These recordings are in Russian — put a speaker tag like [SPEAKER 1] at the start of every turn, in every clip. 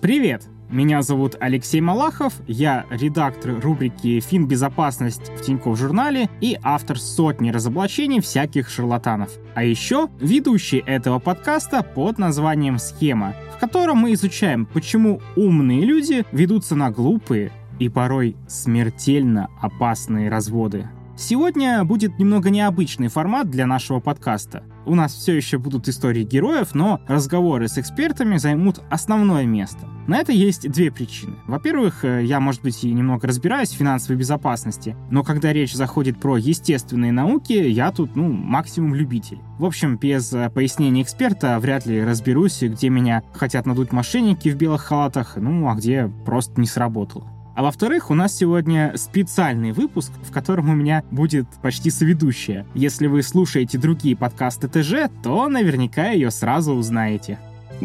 [SPEAKER 1] Привет! Меня зовут Алексей Малахов, я редактор рубрики «Финбезопасность» в Тинькофф журнале и автор сотни разоблачений всяких шарлатанов. А еще ведущий этого подкаста под названием «Схема», в котором мы изучаем, почему умные люди ведутся на глупые и порой смертельно опасные разводы. Сегодня будет немного необычный формат для нашего подкаста. У нас все еще будут истории героев, но разговоры с экспертами займут основное место. На это есть две причины. Во-первых, э, я, может быть, и немного разбираюсь в финансовой безопасности, но когда речь заходит про естественные науки, я тут, ну, максимум любитель. В общем, без э, пояснения эксперта вряд ли разберусь, где меня хотят надуть мошенники в белых халатах, ну, а где просто не сработало. А во-вторых, у нас сегодня специальный выпуск, в котором у меня будет почти соведущая. Если вы слушаете другие подкасты ТЖ, то наверняка ее сразу узнаете.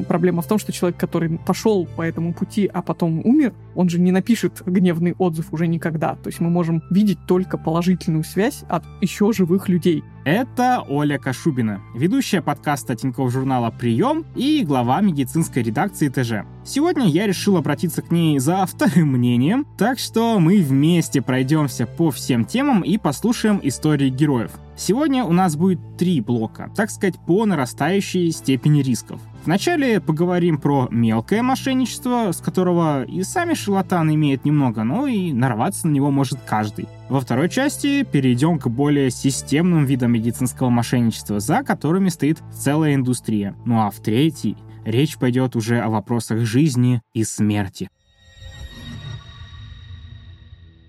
[SPEAKER 2] Проблема в том, что человек, который пошел по этому пути, а потом умер, он же не напишет гневный отзыв уже никогда. То есть мы можем видеть только положительную связь от еще живых людей.
[SPEAKER 1] Это Оля Кашубина, ведущая подкаста Тинькофф журнала «Прием» и глава медицинской редакции ТЖ. Сегодня я решил обратиться к ней за вторым мнением, так что мы вместе пройдемся по всем темам и послушаем истории героев. Сегодня у нас будет три блока, так сказать, по нарастающей степени рисков. Вначале поговорим про мелкое мошенничество, с которого и сами шарлатаны имеют немного, но и нарваться на него может каждый. Во второй части перейдем к более системным видам медицинского мошенничества, за которыми стоит целая индустрия. Ну а в третьей речь пойдет уже о вопросах жизни и смерти.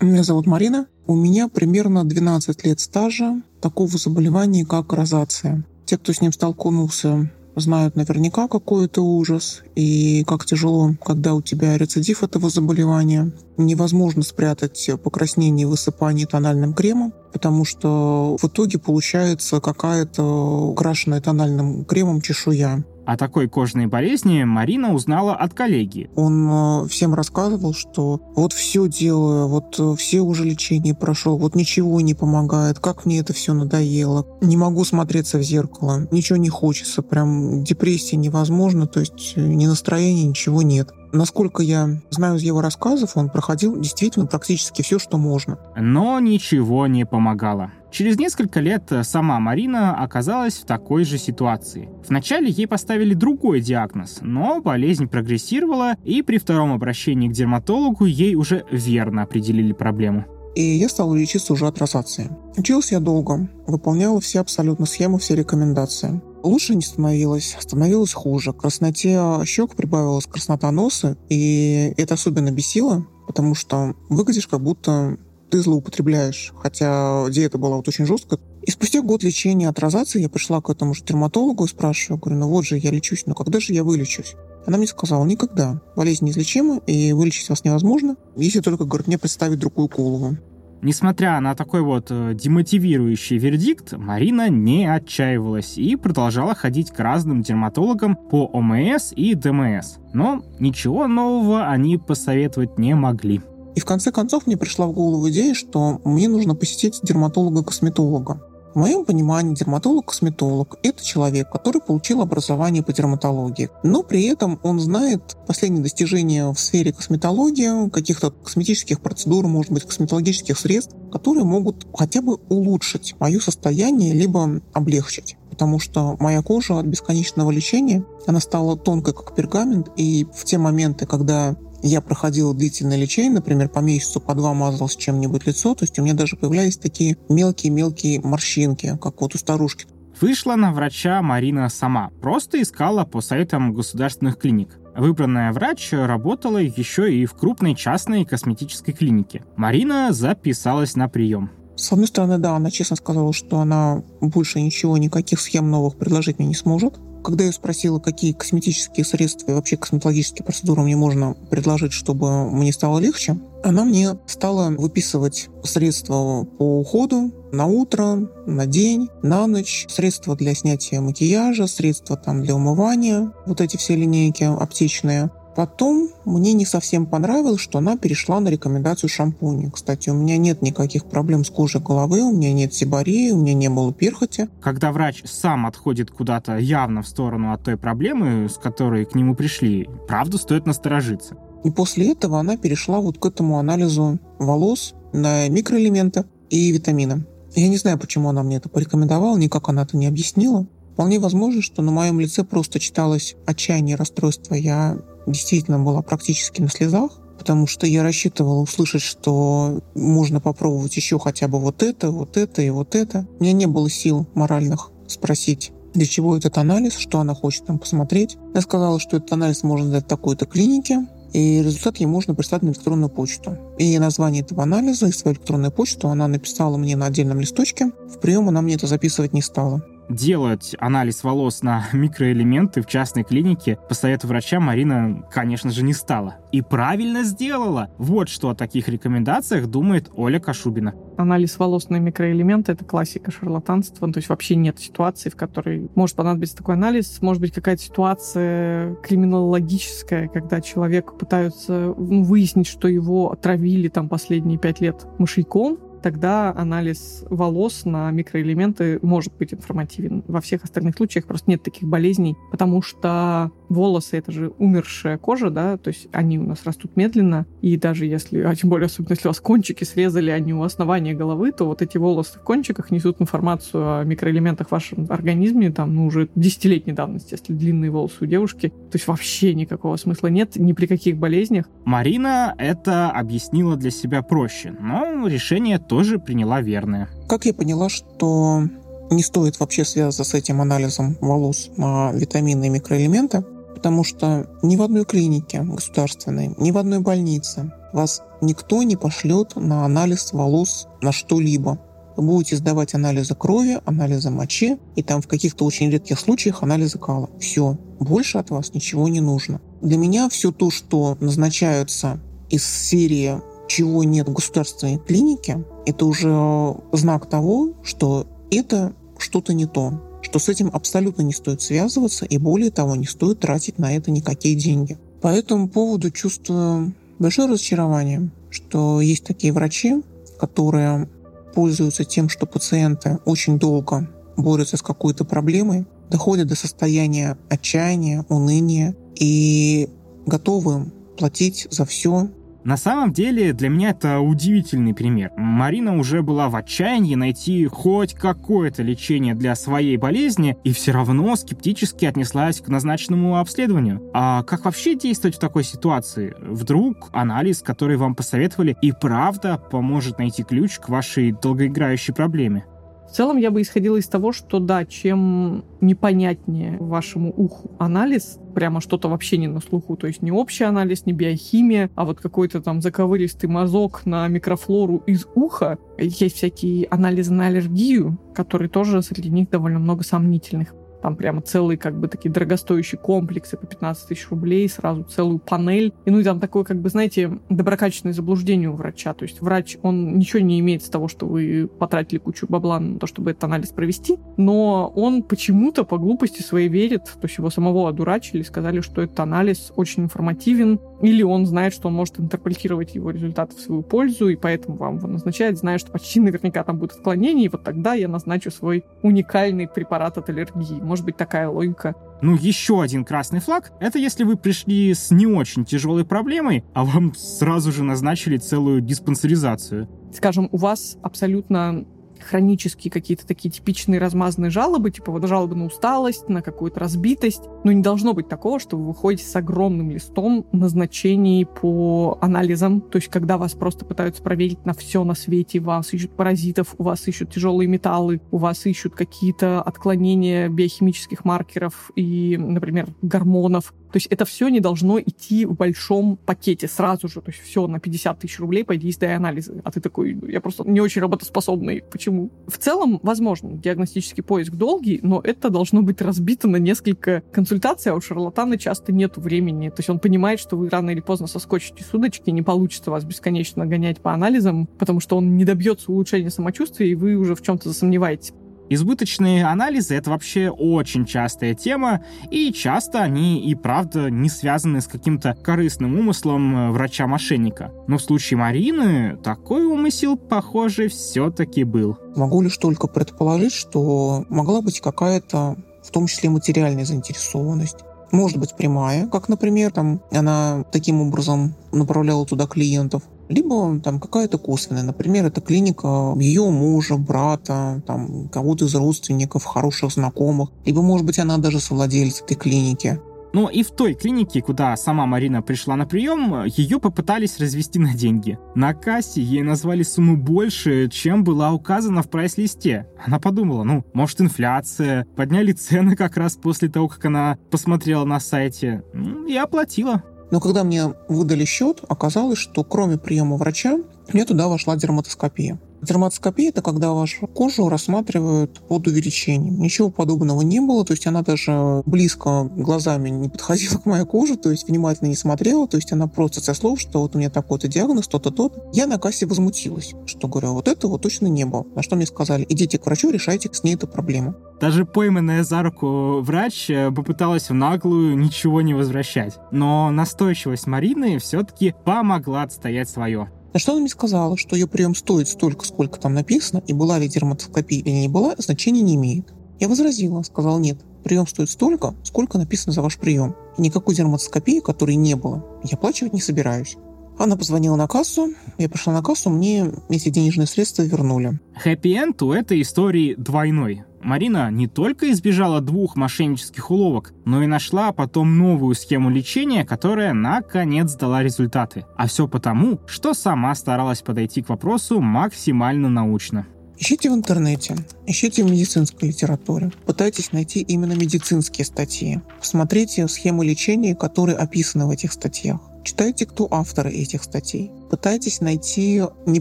[SPEAKER 3] Меня зовут Марина. У меня примерно 12 лет стажа такого заболевания, как розация. Те, кто с ним столкнулся, знают наверняка, какой это ужас и как тяжело, когда у тебя рецидив этого заболевания. Невозможно спрятать покраснение и высыпание тональным кремом, потому что в итоге получается какая-то украшенная тональным кремом чешуя.
[SPEAKER 1] О такой кожной болезни Марина узнала от коллеги.
[SPEAKER 3] Он э, всем рассказывал, что вот все делаю, вот э, все уже лечение прошел, вот ничего не помогает, как мне это все надоело. Не могу смотреться в зеркало, ничего не хочется, прям депрессия невозможна, то есть э, ни настроения, ничего нет. Насколько я знаю из его рассказов, он проходил действительно практически все, что можно.
[SPEAKER 1] Но ничего не помогало. Через несколько лет сама Марина оказалась в такой же ситуации. Вначале ей поставили другой диагноз, но болезнь прогрессировала, и при втором обращении к дерматологу ей уже верно определили проблему.
[SPEAKER 3] И я стала лечиться уже от розации. Училась я долго, выполняла все абсолютно схемы, все рекомендации. Лучше не становилось, становилось хуже. Красноте щек прибавилась краснота носа, и это особенно бесило, потому что выглядишь как будто ты злоупотребляешь, хотя диета была вот очень жесткая. И спустя год лечения от розации я пришла к этому же дерматологу и спрашиваю, говорю, ну вот же я лечусь, но когда же я вылечусь? Она мне сказала, никогда. Болезнь неизлечима, и вылечить вас невозможно, если только, говорит, мне представить другую голову.
[SPEAKER 1] Несмотря на такой вот э, демотивирующий вердикт, Марина не отчаивалась и продолжала ходить к разным дерматологам по ОМС и ДМС. Но ничего нового они посоветовать не могли.
[SPEAKER 3] И в конце концов мне пришла в голову идея, что мне нужно посетить дерматолога-косметолога. В моем понимании дерматолог-косметолог – это человек, который получил образование по дерматологии, но при этом он знает последние достижения в сфере косметологии, каких-то косметических процедур, может быть, косметологических средств, которые могут хотя бы улучшить мое состояние, либо облегчить потому что моя кожа от бесконечного лечения, она стала тонкой, как пергамент, и в те моменты, когда я проходила длительное лечение, например, по месяцу, по два мазалась чем-нибудь лицо, то есть у меня даже появлялись такие мелкие-мелкие морщинки, как вот у старушки.
[SPEAKER 1] Вышла на врача Марина сама, просто искала по сайтам государственных клиник. Выбранная врач работала еще и в крупной частной косметической клинике. Марина записалась на прием.
[SPEAKER 3] С одной стороны, да, она честно сказала, что она больше ничего, никаких схем новых предложить мне не сможет. Когда я спросила, какие косметические средства и вообще косметологические процедуры мне можно предложить, чтобы мне стало легче, она мне стала выписывать средства по уходу на утро, на день, на ночь, средства для снятия макияжа, средства там для умывания, вот эти все линейки аптечные. Потом мне не совсем понравилось, что она перешла на рекомендацию шампуня. Кстати, у меня нет никаких проблем с кожей головы, у меня нет сибарии, у меня не было перхоти.
[SPEAKER 1] Когда врач сам отходит куда-то явно в сторону от той проблемы, с которой к нему пришли, правда стоит насторожиться.
[SPEAKER 3] И после этого она перешла вот к этому анализу волос на микроэлементы и витамины. Я не знаю, почему она мне это порекомендовала, никак она это не объяснила. Вполне возможно, что на моем лице просто читалось отчаяние расстройство. Я действительно была практически на слезах, потому что я рассчитывала услышать, что можно попробовать еще хотя бы вот это, вот это и вот это. У меня не было сил моральных спросить, для чего этот анализ, что она хочет там посмотреть. Я сказала, что этот анализ можно дать такой-то клинике, и результат ей можно прислать на электронную почту. И название этого анализа и свою электронную почту она написала мне на отдельном листочке. В прием она мне это записывать не стала
[SPEAKER 1] делать анализ волос на микроэлементы в частной клинике по совету врача Марина, конечно же, не стала. И правильно сделала. Вот что о таких рекомендациях думает Оля Кашубина.
[SPEAKER 2] Анализ волос на микроэлементы — это классика шарлатанства. То есть вообще нет ситуации, в которой может понадобиться такой анализ. Может быть какая-то ситуация криминологическая, когда человек пытаются ну, выяснить, что его отравили там последние пять лет мышьяком, тогда анализ волос на микроэлементы может быть информативен. Во всех остальных случаях просто нет таких болезней, потому что волосы — это же умершая кожа, да, то есть они у нас растут медленно, и даже если, а тем более, особенно если у вас кончики срезали, они у основания головы, то вот эти волосы в кончиках несут информацию о микроэлементах в вашем организме, там, ну, уже десятилетней давности, если длинные волосы у девушки. То есть вообще никакого смысла нет ни при каких болезнях.
[SPEAKER 1] Марина это объяснила для себя проще, но решение тоже приняла верное.
[SPEAKER 3] Как я поняла, что не стоит вообще связываться с этим анализом волос на витамины и микроэлементы, потому что ни в одной клинике государственной, ни в одной больнице вас никто не пошлет на анализ волос на что-либо. Вы будете сдавать анализы крови, анализы мочи, и там в каких-то очень редких случаях анализы кала. Все. Больше от вас ничего не нужно. Для меня все то, что назначаются из серии чего нет в государственной клинике, это уже знак того, что это что-то не то что с этим абсолютно не стоит связываться и более того, не стоит тратить на это никакие деньги. По этому поводу чувствую большое разочарование, что есть такие врачи, которые пользуются тем, что пациенты очень долго борются с какой-то проблемой, доходят до состояния отчаяния, уныния и готовы платить за все,
[SPEAKER 1] на самом деле, для меня это удивительный пример. Марина уже была в отчаянии найти хоть какое-то лечение для своей болезни и все равно скептически отнеслась к назначенному обследованию. А как вообще действовать в такой ситуации? Вдруг анализ, который вам посоветовали, и правда поможет найти ключ к вашей долгоиграющей проблеме?
[SPEAKER 2] В целом я бы исходила из того, что да, чем непонятнее вашему уху анализ, прямо что-то вообще не на слуху, то есть не общий анализ, не биохимия, а вот какой-то там заковыристый мазок на микрофлору из уха. Есть всякие анализы на аллергию, которые тоже среди них довольно много сомнительных. Там прямо целые, как бы, такие дорогостоящие комплексы по 15 тысяч рублей, сразу целую панель. И ну и там такое, как бы, знаете, доброкачественное заблуждение у врача. То есть врач, он ничего не имеет с того, что вы потратили кучу бабла на то, чтобы этот анализ провести, но он почему-то по глупости своей верит, то есть его самого одурачили, сказали, что этот анализ очень информативен, или он знает, что он может интерпретировать его результаты в свою пользу, и поэтому вам его назначает, зная, что почти наверняка там будет отклонение, и вот тогда я назначу свой уникальный препарат от аллергии может быть такая логика.
[SPEAKER 1] Ну, еще один красный флаг — это если вы пришли с не очень тяжелой проблемой, а вам сразу же назначили целую диспансеризацию.
[SPEAKER 2] Скажем, у вас абсолютно хронические какие-то такие типичные размазанные жалобы, типа вот жалобы на усталость, на какую-то разбитость. Но не должно быть такого, что вы выходите с огромным листом назначений по анализам. То есть, когда вас просто пытаются проверить на все на свете, вас ищут паразитов, у вас ищут тяжелые металлы, у вас ищут какие-то отклонения биохимических маркеров и, например, гормонов. То есть это все не должно идти в большом пакете сразу же. То есть все на 50 тысяч рублей пойди сдай анализы. А ты такой, я просто не очень работоспособный. Почему? В целом, возможно, диагностический поиск долгий, но это должно быть разбито на несколько консультаций, а у шарлатана часто нет времени. То есть он понимает, что вы рано или поздно соскочите с удочки, не получится вас бесконечно гонять по анализам, потому что он не добьется улучшения самочувствия, и вы уже в чем-то засомневаетесь.
[SPEAKER 1] Избыточные анализы — это вообще очень частая тема, и часто они и правда не связаны с каким-то корыстным умыслом э, врача-мошенника. Но в случае Марины такой умысел, похоже, все-таки был.
[SPEAKER 3] Могу лишь только предположить, что могла быть какая-то в том числе материальная заинтересованность. Может быть прямая, как, например, там, она таким образом направляла туда клиентов, либо там какая-то косвенная, например, это клиника ее мужа, брата, там кого-то из родственников, хороших знакомых, либо, может быть, она даже совладелец этой клиники.
[SPEAKER 1] Но и в той клинике, куда сама Марина пришла на прием, ее попытались развести на деньги. На кассе ей назвали сумму больше, чем была указана в прайс-листе. Она подумала, ну, может инфляция, подняли цены как раз после того, как она посмотрела на сайте. И оплатила.
[SPEAKER 3] Но когда мне выдали счет, оказалось, что кроме приема врача, мне туда вошла дерматоскопия. Дерматоскопия – это когда вашу кожу рассматривают под увеличением. Ничего подобного не было, то есть она даже близко глазами не подходила к моей коже, то есть внимательно не смотрела, то есть она просто со слов, что вот у меня такой-то диагноз, то-то, то Я на кассе возмутилась, что говорю, вот этого точно не было. На что мне сказали, идите к врачу, решайте с ней эту проблему.
[SPEAKER 1] Даже пойманная за руку врач э, попыталась в наглую ничего не возвращать. Но настойчивость Марины все-таки помогла отстоять свое.
[SPEAKER 3] На что она мне сказала, что ее прием стоит столько, сколько там написано, и была ли дерматоскопия или не была, значения не имеет. Я возразила, сказал нет, прием стоит столько, сколько написано за ваш прием. И никакой дерматоскопии, которой не было, я оплачивать не собираюсь. Она позвонила на кассу, я пришла на кассу, мне эти денежные средства вернули.
[SPEAKER 1] Хэппи-энд у этой истории двойной. Марина не только избежала двух мошеннических уловок, но и нашла потом новую схему лечения, которая наконец дала результаты. А все потому, что сама старалась подойти к вопросу максимально научно.
[SPEAKER 3] Ищите в интернете, ищите в медицинской литературе. Пытайтесь найти именно медицинские статьи. Посмотрите схемы лечения, которые описаны в этих статьях. Читайте, кто авторы этих статей. Пытайтесь найти, не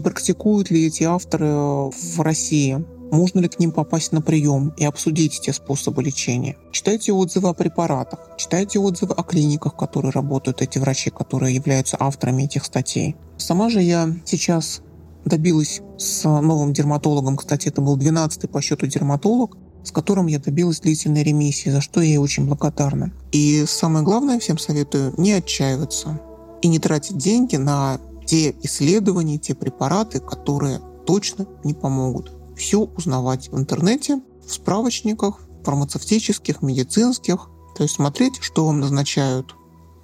[SPEAKER 3] практикуют ли эти авторы в России. Можно ли к ним попасть на прием и обсудить те способы лечения? Читайте отзывы о препаратах, читайте отзывы о клиниках, в которых работают эти врачи, которые являются авторами этих статей. Сама же я сейчас добилась с новым дерматологом, кстати, это был 12-й по счету дерматолог, с которым я добилась длительной ремиссии, за что я ей очень благодарна. И самое главное, всем советую не отчаиваться и не тратить деньги на те исследования, те препараты, которые точно не помогут. Все узнавать в интернете, в справочниках, фармацевтических, медицинских, то есть смотреть, что вам назначают,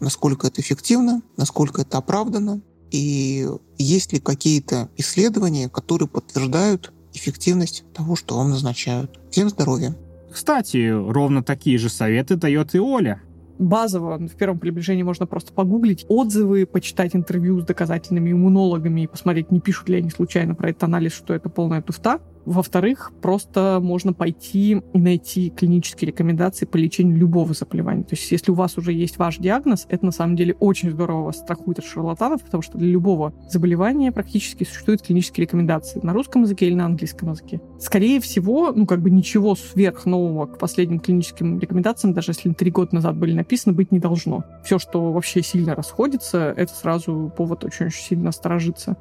[SPEAKER 3] насколько это эффективно, насколько это оправдано, и есть ли какие-то исследования, которые подтверждают эффективность того, что вам назначают. Всем здоровья!
[SPEAKER 1] Кстати, ровно такие же советы дает и Оля
[SPEAKER 2] базово в первом приближении можно просто погуглить отзывы, почитать интервью с доказательными иммунологами и посмотреть, не пишут ли они случайно про этот анализ, что это полная туфта. Во-вторых, просто можно пойти и найти клинические рекомендации по лечению любого заболевания. То есть, если у вас уже есть ваш диагноз, это на самом деле очень здорово вас страхует от шарлатанов, потому что для любого заболевания практически существуют клинические рекомендации на русском языке или на английском языке. Скорее всего, ну как бы ничего сверх нового к последним клиническим рекомендациям, даже если три года назад были написаны, быть не должно. Все, что вообще сильно расходится, это сразу повод очень-очень сильно насторожиться.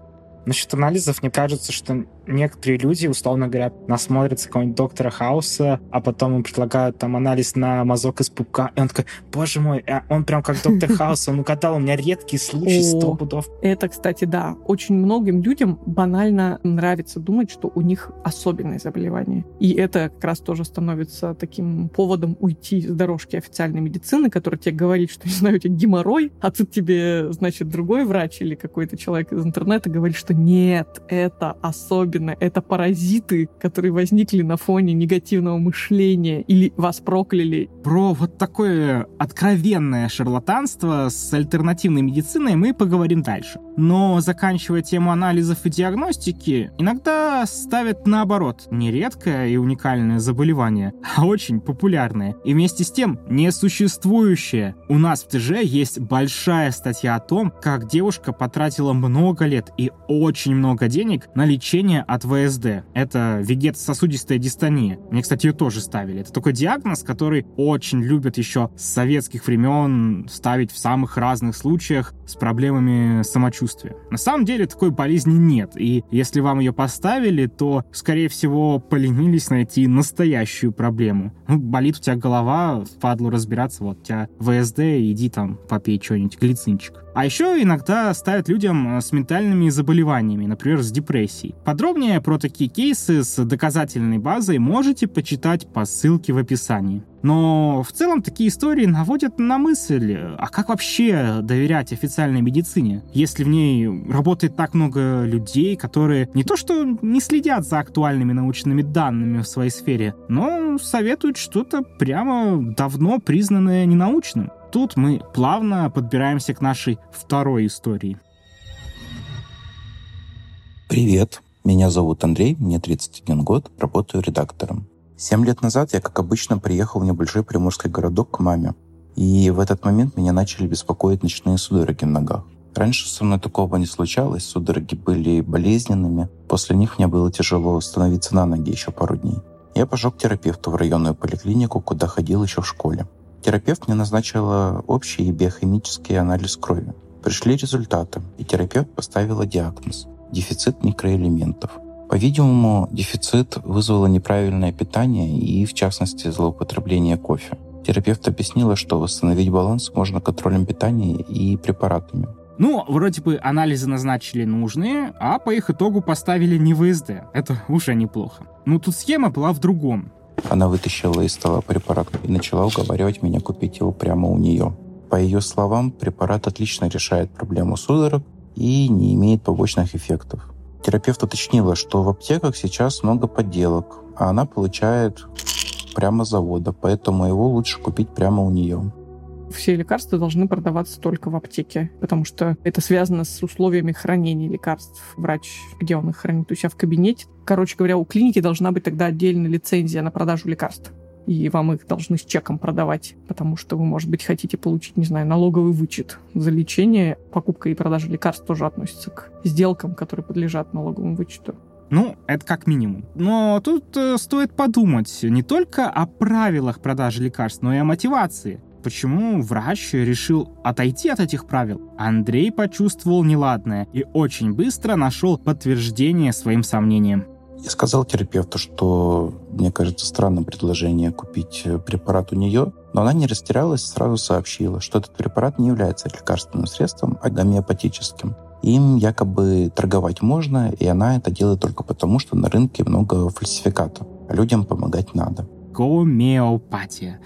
[SPEAKER 1] Насчет анализов, мне кажется, что некоторые люди, условно говоря, насмотрятся какого-нибудь доктора Хауса, а потом им предлагают там анализ на мазок из пупка, и он такой, боже мой, а он прям как доктор Хаус, он угадал, у меня редкий случай, сто пудов.
[SPEAKER 2] Это, кстати, да. Очень многим людям банально нравится думать, что у них особенное заболевание. И это как раз тоже становится таким поводом уйти с дорожки официальной медицины, которая тебе говорит, что, не знаю, у тебя геморрой, а тут тебе, значит, другой врач или какой-то человек из интернета говорит, что нет, это особенно это паразиты, которые возникли на фоне негативного мышления или вас прокляли.
[SPEAKER 1] Про вот такое откровенное шарлатанство с альтернативной медициной мы поговорим дальше. Но заканчивая тему анализов и диагностики, иногда ставят наоборот нередкое и уникальное заболевание, а очень популярное и вместе с тем несуществующее. У нас в ТЖ есть большая статья о том, как девушка потратила много лет и очень много денег на лечение от ВСД. Это вегетососудистая дистония. Мне, кстати, ее тоже ставили. Это такой диагноз, который очень любят еще с советских времен ставить в самых разных случаях с проблемами самочувствия. На самом деле такой болезни нет, и если вам ее поставили, то, скорее всего, поленились найти настоящую проблему. Ну, болит у тебя голова, впадлу разбираться, вот у тебя ВСД, иди там попей что-нибудь, глицинчик. А еще иногда ставят людям э, с ментальными заболеваниями, например, с депрессией. Подробнее про такие кейсы с доказательной базой можете почитать по ссылке в описании. Но в целом такие истории наводят на мысль, а как вообще доверять официальной медицине, если в ней работает так много людей, которые не то что не следят за актуальными научными данными в своей сфере, но советуют что-то прямо давно признанное ненаучным. Тут мы плавно подбираемся к нашей второй истории.
[SPEAKER 4] Привет, меня зовут Андрей, мне 31 год, работаю редактором. Семь лет назад я, как обычно, приехал в небольшой приморский городок к маме. И в этот момент меня начали беспокоить ночные судороги в ногах. Раньше со мной такого не случалось, судороги были болезненными. После них мне было тяжело становиться на ноги еще пару дней. Я пошел к терапевту в районную поликлинику, куда ходил еще в школе. Терапевт мне назначила общий биохимический анализ крови. Пришли результаты, и терапевт поставила диагноз – дефицит микроэлементов. По-видимому, дефицит вызвало неправильное питание и, в частности, злоупотребление кофе. Терапевт объяснила, что восстановить баланс можно контролем питания и препаратами.
[SPEAKER 1] Ну, вроде бы анализы назначили нужные, а по их итогу поставили не ВСД. Это уже неплохо. Но тут схема была в другом.
[SPEAKER 4] Она вытащила из стола препарат и начала уговаривать меня купить его прямо у нее. По ее словам, препарат отлично решает проблему судорог и не имеет побочных эффектов. Терапевт уточнила, что в аптеках сейчас много подделок, а она получает прямо с завода, поэтому его лучше купить прямо у нее
[SPEAKER 2] все лекарства должны продаваться только в аптеке, потому что это связано с условиями хранения лекарств. Врач, где он их хранит, у себя в кабинете. Короче говоря, у клиники должна быть тогда отдельная лицензия на продажу лекарств. И вам их должны с чеком продавать, потому что вы, может быть, хотите получить, не знаю, налоговый вычет за лечение. Покупка и продажа лекарств тоже относятся к сделкам, которые подлежат налоговому вычету.
[SPEAKER 1] Ну, это как минимум. Но тут э, стоит подумать не только о правилах продажи лекарств, но и о мотивации почему врач решил отойти от этих правил. Андрей почувствовал неладное и очень быстро нашел подтверждение своим сомнениям.
[SPEAKER 4] Я сказал терапевту, что мне кажется странным предложение купить э, препарат у нее, но она не растерялась, сразу сообщила, что этот препарат не является лекарственным средством, а гомеопатическим. Им якобы торговать можно, и она это делает только потому, что на рынке много фальсификатов, а людям помогать надо.
[SPEAKER 1] Гомеопатия.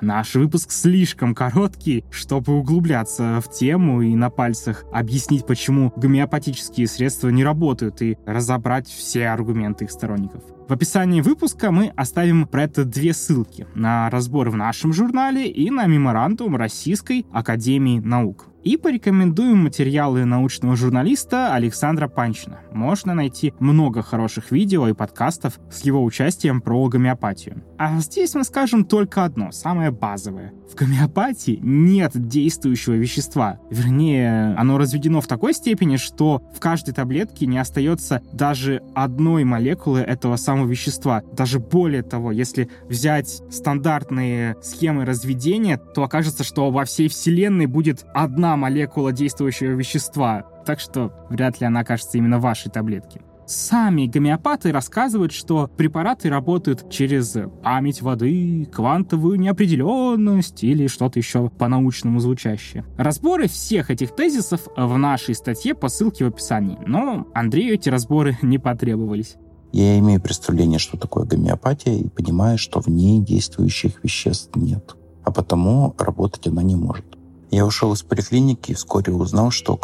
[SPEAKER 1] Наш выпуск слишком короткий, чтобы углубляться в тему и на пальцах объяснить, почему гомеопатические средства не работают и разобрать все аргументы их сторонников. В описании выпуска мы оставим про это две ссылки на разбор в нашем журнале и на меморандум Российской Академии Наук и порекомендуем материалы научного журналиста Александра Панчина. Можно найти много хороших видео и подкастов с его участием про гомеопатию. А здесь мы скажем только одно, самое базовое. В гомеопатии нет действующего вещества. Вернее, оно разведено в такой степени, что в каждой таблетке не остается даже одной молекулы этого самого вещества. Даже более того, если взять стандартные схемы разведения, то окажется, что во всей Вселенной будет одна молекула действующего вещества, так что вряд ли она окажется именно вашей таблетке. Сами гомеопаты рассказывают, что препараты работают через память воды, квантовую неопределенность или что-то еще по-научному звучащее. Разборы всех этих тезисов в нашей статье по ссылке в описании, но Андрею эти разборы не потребовались.
[SPEAKER 4] Я имею представление, что такое гомеопатия, и понимаю, что в ней действующих веществ нет, а потому работать она не может. Я ушел из поликлиники и вскоре узнал, что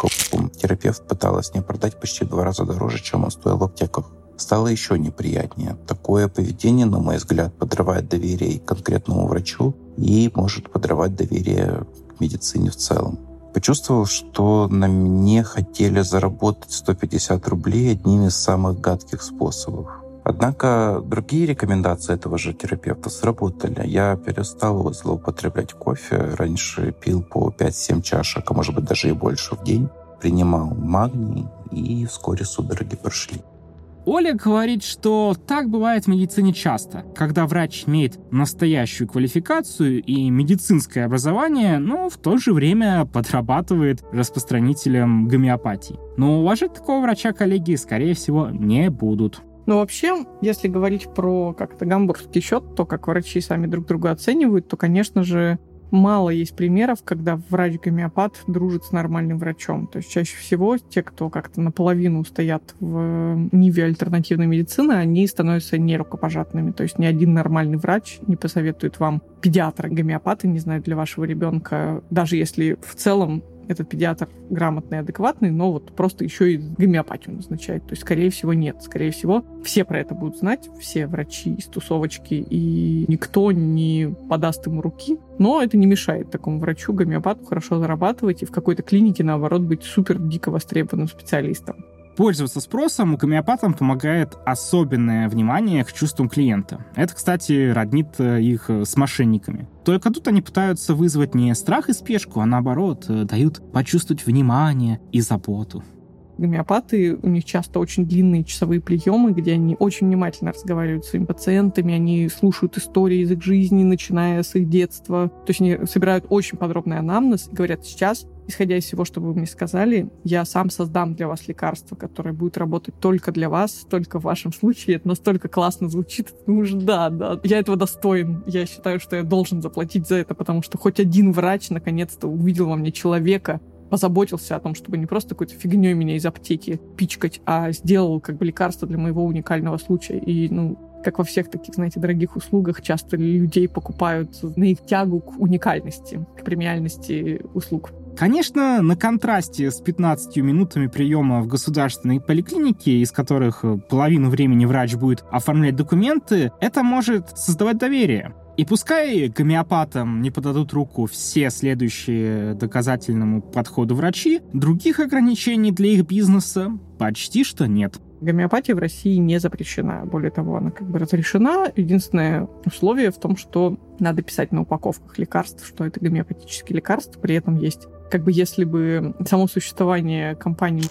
[SPEAKER 4] терапевт пыталась мне продать почти в два раза дороже, чем он стоил в аптеках. Стало еще неприятнее. Такое поведение, на мой взгляд, подрывает доверие к конкретному врачу и может подрывать доверие к медицине в целом. Почувствовал, что на мне хотели заработать 150 рублей одним из самых гадких способов. Однако другие рекомендации этого же терапевта сработали. Я перестал злоупотреблять кофе. Раньше пил по 5-7 чашек, а может быть даже и больше в день. принимал магний, и вскоре судороги прошли.
[SPEAKER 1] Оля говорит, что так бывает в медицине часто, когда врач имеет настоящую квалификацию и медицинское образование, но в то же время подрабатывает распространителем гомеопатии. Но уважать такого врача коллеги, скорее всего, не будут.
[SPEAKER 2] Но вообще, если говорить про как-то гамбургский счет, то как врачи сами друг друга оценивают, то, конечно же, мало есть примеров, когда врач-гомеопат дружит с нормальным врачом. То есть чаще всего те, кто как-то наполовину стоят в ниве альтернативной медицины, они становятся нерукопожатными. То есть ни один нормальный врач не посоветует вам педиатра, гомеопата, не знаю, для вашего ребенка, даже если в целом этот педиатр грамотный, адекватный, но вот просто еще и гомеопатию назначает. То есть, скорее всего, нет. Скорее всего, все про это будут знать, все врачи из тусовочки, и никто не подаст ему руки. Но это не мешает такому врачу, гомеопату хорошо зарабатывать и в какой-то клинике, наоборот, быть супер дико востребованным специалистом.
[SPEAKER 1] Пользоваться спросом гомеопатам помогает особенное внимание к чувствам клиента. Это, кстати, роднит э, их э, с мошенниками. Только тут они пытаются вызвать не страх и спешку, а наоборот, э, дают почувствовать внимание и заботу
[SPEAKER 2] гомеопаты, у них часто очень длинные часовые приемы, где они очень внимательно разговаривают с своими пациентами, они слушают истории из их жизни, начиная с их детства. То есть они собирают очень подробный анамнез и говорят, сейчас исходя из всего, что вы мне сказали, я сам создам для вас лекарство, которое будет работать только для вас, только в вашем случае. Это настолько классно звучит. Ну уж да, да, я этого достоин. Я считаю, что я должен заплатить за это, потому что хоть один врач наконец-то увидел во мне человека, позаботился о том, чтобы не просто какой-то фигней меня из аптеки пичкать, а сделал как бы лекарство для моего уникального случая. И, ну, как во всех таких, знаете, дорогих услугах, часто людей покупают на их тягу к уникальности, к премиальности услуг.
[SPEAKER 1] Конечно, на контрасте с 15 минутами приема в государственной поликлинике, из которых половину времени врач будет оформлять документы, это может создавать доверие. И пускай гомеопатам не подадут руку все следующие доказательному подходу врачи, других ограничений для их бизнеса почти что нет.
[SPEAKER 2] Гомеопатия в России не запрещена. Более того, она как бы разрешена. Единственное условие в том, что надо писать на упаковках лекарств, что это гомеопатические лекарства. При этом есть как бы если бы само существование компании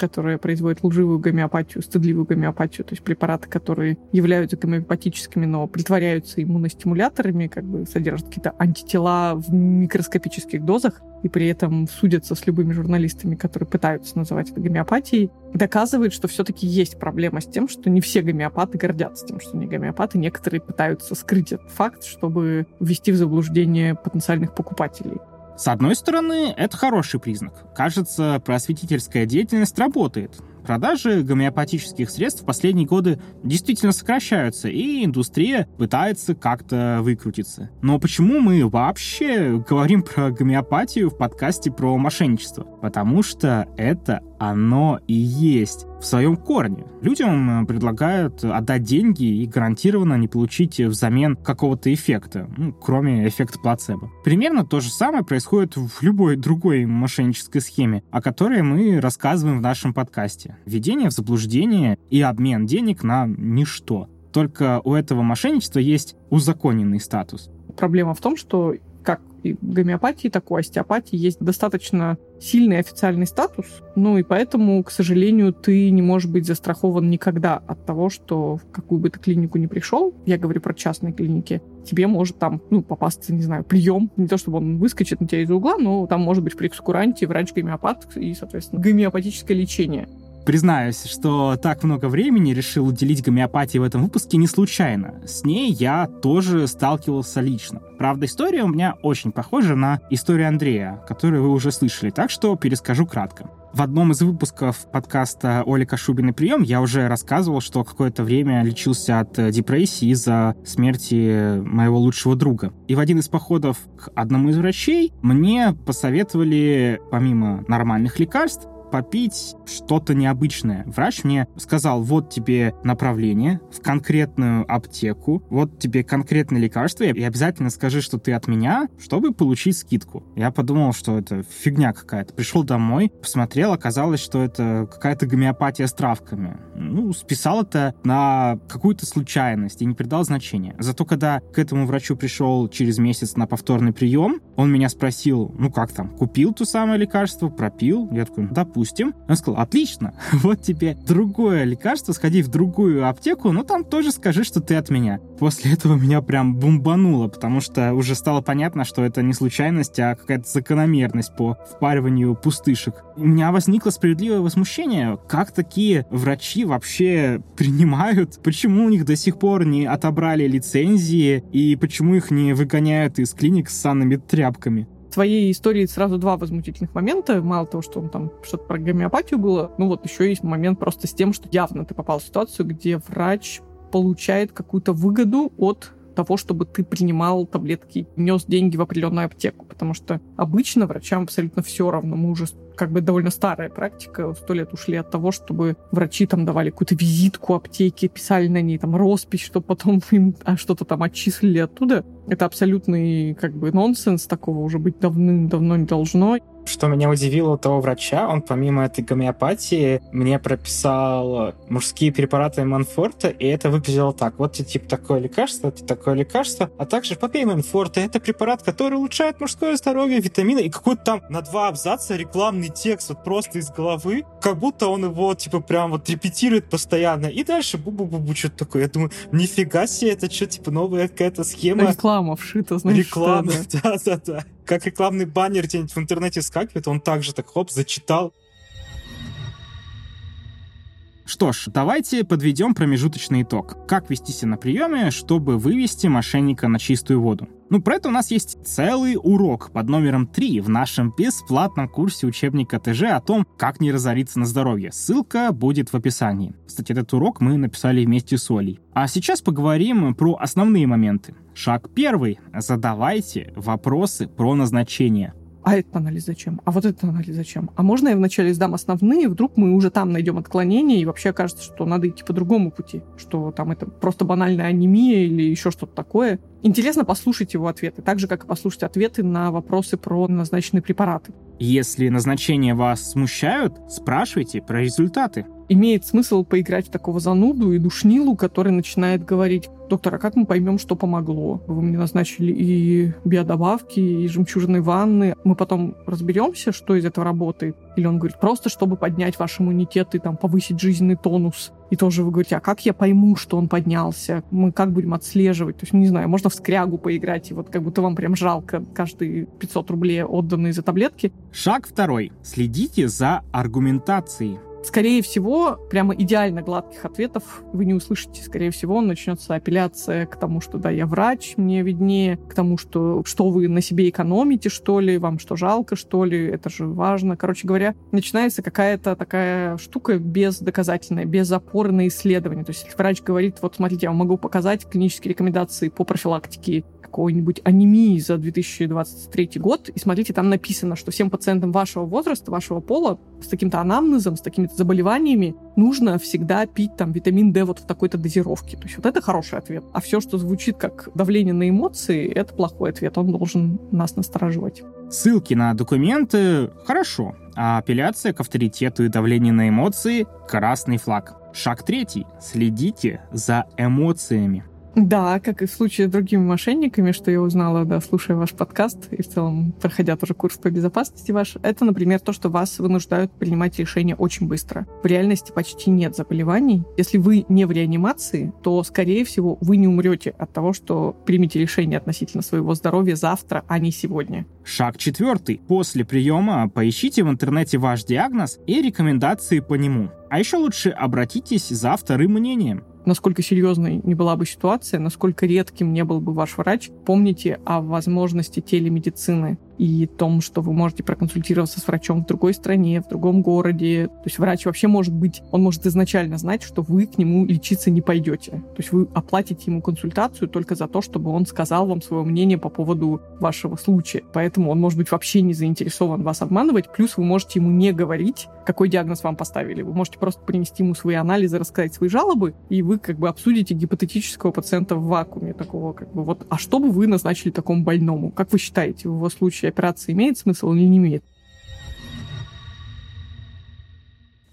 [SPEAKER 2] которая производит лживую гомеопатию, стыдливую гомеопатию, то есть препараты, которые являются гомеопатическими, но притворяются иммуностимуляторами, как бы содержат какие-то антитела в микроскопических дозах, и при этом судятся с любыми журналистами, которые пытаются называть это гомеопатией, доказывает, что все-таки есть проблема с тем, что не все гомеопаты гордятся тем, что они гомеопаты. Некоторые пытаются скрыть этот факт, чтобы ввести в заблуждение потенциальных покупателей.
[SPEAKER 1] С одной стороны, это хороший признак. Кажется, просветительская деятельность работает. Продажи гомеопатических средств в последние годы действительно сокращаются, и индустрия пытается как-то выкрутиться. Но почему мы вообще говорим про гомеопатию в подкасте про мошенничество? Потому что это оно и есть в своем корне. Людям э, предлагают отдать деньги и гарантированно не получить взамен какого-то эффекта, ну, кроме эффекта плацебо. Примерно то же самое происходит в любой другой мошеннической схеме, о которой мы рассказываем в нашем подкасте. Введение в заблуждение и обмен денег на ничто. Только у этого мошенничества есть узаконенный статус.
[SPEAKER 2] Проблема в том, что как и гомеопатии, так и у остеопатии есть достаточно сильный официальный статус, ну и поэтому, к сожалению, ты не можешь быть застрахован никогда от того, что в какую бы ты клинику не пришел, я говорю про частные клиники, тебе может там, ну, попасться, не знаю, прием, не то чтобы он выскочит на тебя из угла, но там может быть в прескуранте врач-гомеопат и, соответственно, гомеопатическое лечение.
[SPEAKER 1] Признаюсь, что так много времени решил уделить гомеопатии в этом выпуске не случайно. С ней я тоже сталкивался лично. Правда, история у меня очень похожа на историю Андрея, которую вы уже слышали, так что перескажу кратко. В одном из выпусков подкаста Оли Кашубиный прием я уже рассказывал, что какое-то время лечился от депрессии из-за смерти моего лучшего друга. И в один из походов к одному из врачей мне посоветовали, помимо нормальных лекарств, попить что-то необычное. Врач мне сказал, вот тебе направление в конкретную аптеку, вот тебе конкретное лекарство, и обязательно скажи, что ты от меня, чтобы получить скидку. Я подумал, что это фигня какая-то. Пришел домой, посмотрел, оказалось, что это какая-то гомеопатия с травками. Ну, списал это на какую-то случайность и не придал значения. Зато когда к этому врачу пришел через месяц на повторный прием, он меня спросил, ну как там, купил то самое лекарство, пропил? Я такой, допустим. Он сказал, отлично, вот тебе другое лекарство, сходи в другую аптеку, но там тоже скажи, что ты от меня. После этого меня прям бомбануло, потому что уже стало понятно, что это не случайность, а какая-то закономерность по впариванию пустышек. У меня возникло справедливое возмущение, как такие врачи вообще принимают, почему у них до сих пор не отобрали лицензии и почему их не выгоняют из клиник с санными тряпками
[SPEAKER 2] твоей истории сразу два возмутительных момента. Мало того, что он там что-то про гомеопатию было, ну вот еще есть момент просто с тем, что явно ты попал в ситуацию, где врач получает какую-то выгоду от того, чтобы ты принимал таблетки, нес деньги в определенную аптеку. Потому что обычно врачам абсолютно все равно. Мы уже как бы довольно старая практика, сто лет ушли от того, чтобы врачи там давали какую-то визитку аптеки, писали на ней там роспись, чтобы потом им а, что-то там отчислили оттуда. Это абсолютный как бы нонсенс, такого уже быть давным-давно не должно.
[SPEAKER 1] Что меня удивило у того врача, он помимо этой гомеопатии мне прописал мужские препараты Манфорта, и это выглядело так. Вот тебе типа такое лекарство, это такое лекарство, а также попей Манфорта. Это препарат, который улучшает мужское здоровье, витамины, и какой-то там на два абзаца рекламный текст вот просто из головы, как будто он его типа прям вот репетирует постоянно. И дальше бу-бу-бу-бу, что-то такое. Я думаю, нифига себе, это что, типа новая какая-то схема?
[SPEAKER 2] Реклама вшита, знаешь,
[SPEAKER 1] Реклама, да-да-да. Как рекламный баннер где-нибудь в интернете скакивает, он также так хоп, зачитал. Что ж, давайте подведем промежуточный итог. Как вести себя на приеме, чтобы вывести мошенника на чистую воду? Ну, про это у нас есть целый урок под номером 3 в нашем бесплатном курсе учебника ТЖ о том, как не разориться на здоровье. Ссылка будет в описании. Кстати, этот урок мы написали вместе с Олей. А сейчас поговорим про основные моменты. Шаг первый. Задавайте вопросы про назначение
[SPEAKER 2] а этот анализ зачем? А вот этот анализ зачем? А можно я вначале сдам основные, вдруг мы уже там найдем отклонение, и вообще окажется, что надо идти по другому пути, что там это просто банальная анемия или еще что-то такое. Интересно послушать его ответы, так же, как и послушать ответы на вопросы про назначенные препараты.
[SPEAKER 1] Если назначения вас смущают, спрашивайте про результаты
[SPEAKER 2] имеет смысл поиграть в такого зануду и душнилу, который начинает говорить, доктор, а как мы поймем, что помогло? Вы мне назначили и биодобавки, и жемчужные ванны. Мы потом разберемся, что из этого работает. Или он говорит, просто чтобы поднять ваш иммунитет и там повысить жизненный тонус. И тоже вы говорите, а как я пойму, что он поднялся? Мы как будем отслеживать? То есть, не знаю, можно в скрягу поиграть, и вот как будто вам прям жалко каждые 500 рублей отданные за таблетки.
[SPEAKER 1] Шаг второй. Следите за аргументацией.
[SPEAKER 2] Скорее всего, прямо идеально гладких ответов вы не услышите. Скорее всего, начнется апелляция к тому, что да, я врач, мне виднее, к тому, что что вы на себе экономите, что ли, вам что жалко, что ли, это же важно. Короче говоря, начинается какая-то такая штука бездоказательная, без опоры на исследование. То есть, врач говорит, вот смотрите, я вам могу показать клинические рекомендации по профилактике какой-нибудь анемии за 2023 год, и смотрите, там написано, что всем пациентам вашего возраста, вашего пола, с таким-то анамнезом, с такими-то заболеваниями, нужно всегда пить там витамин D вот в такой-то дозировке. То есть вот это хороший ответ. А все, что звучит как давление на эмоции, это плохой ответ. Он должен нас настораживать.
[SPEAKER 1] Ссылки на документы — хорошо, а апелляция к авторитету и давление на эмоции — красный флаг. Шаг третий. Следите за эмоциями.
[SPEAKER 2] Да, как и в случае с другими мошенниками, что я узнала, да, слушая ваш подкаст и в целом проходя тоже курс по безопасности ваш, это, например, то, что вас вынуждают принимать решения очень быстро. В реальности почти нет заболеваний. Если вы не в реанимации, то, скорее всего, вы не умрете от того, что примете решение относительно своего здоровья завтра, а не сегодня.
[SPEAKER 1] Шаг четвертый. После приема поищите в интернете ваш диагноз и рекомендации по нему. А еще лучше обратитесь за вторым мнением
[SPEAKER 2] насколько серьезной не была бы ситуация, насколько редким не был бы ваш врач, помните о возможности телемедицины и том, что вы можете проконсультироваться с врачом в другой стране, в другом городе. То есть врач вообще может быть, он может изначально знать, что вы к нему лечиться не пойдете. То есть вы оплатите ему консультацию только за то, чтобы он сказал вам свое мнение по поводу вашего случая. Поэтому он может быть вообще не заинтересован вас обманывать, плюс вы можете ему не говорить, какой диагноз вам поставили. Вы можете просто принести ему свои анализы, рассказать свои жалобы, и вы как бы обсудите гипотетического пациента в вакууме такого как бы вот, а что бы вы назначили такому больному? Как вы считаете, в его случае операция имеет смысл или не имеет?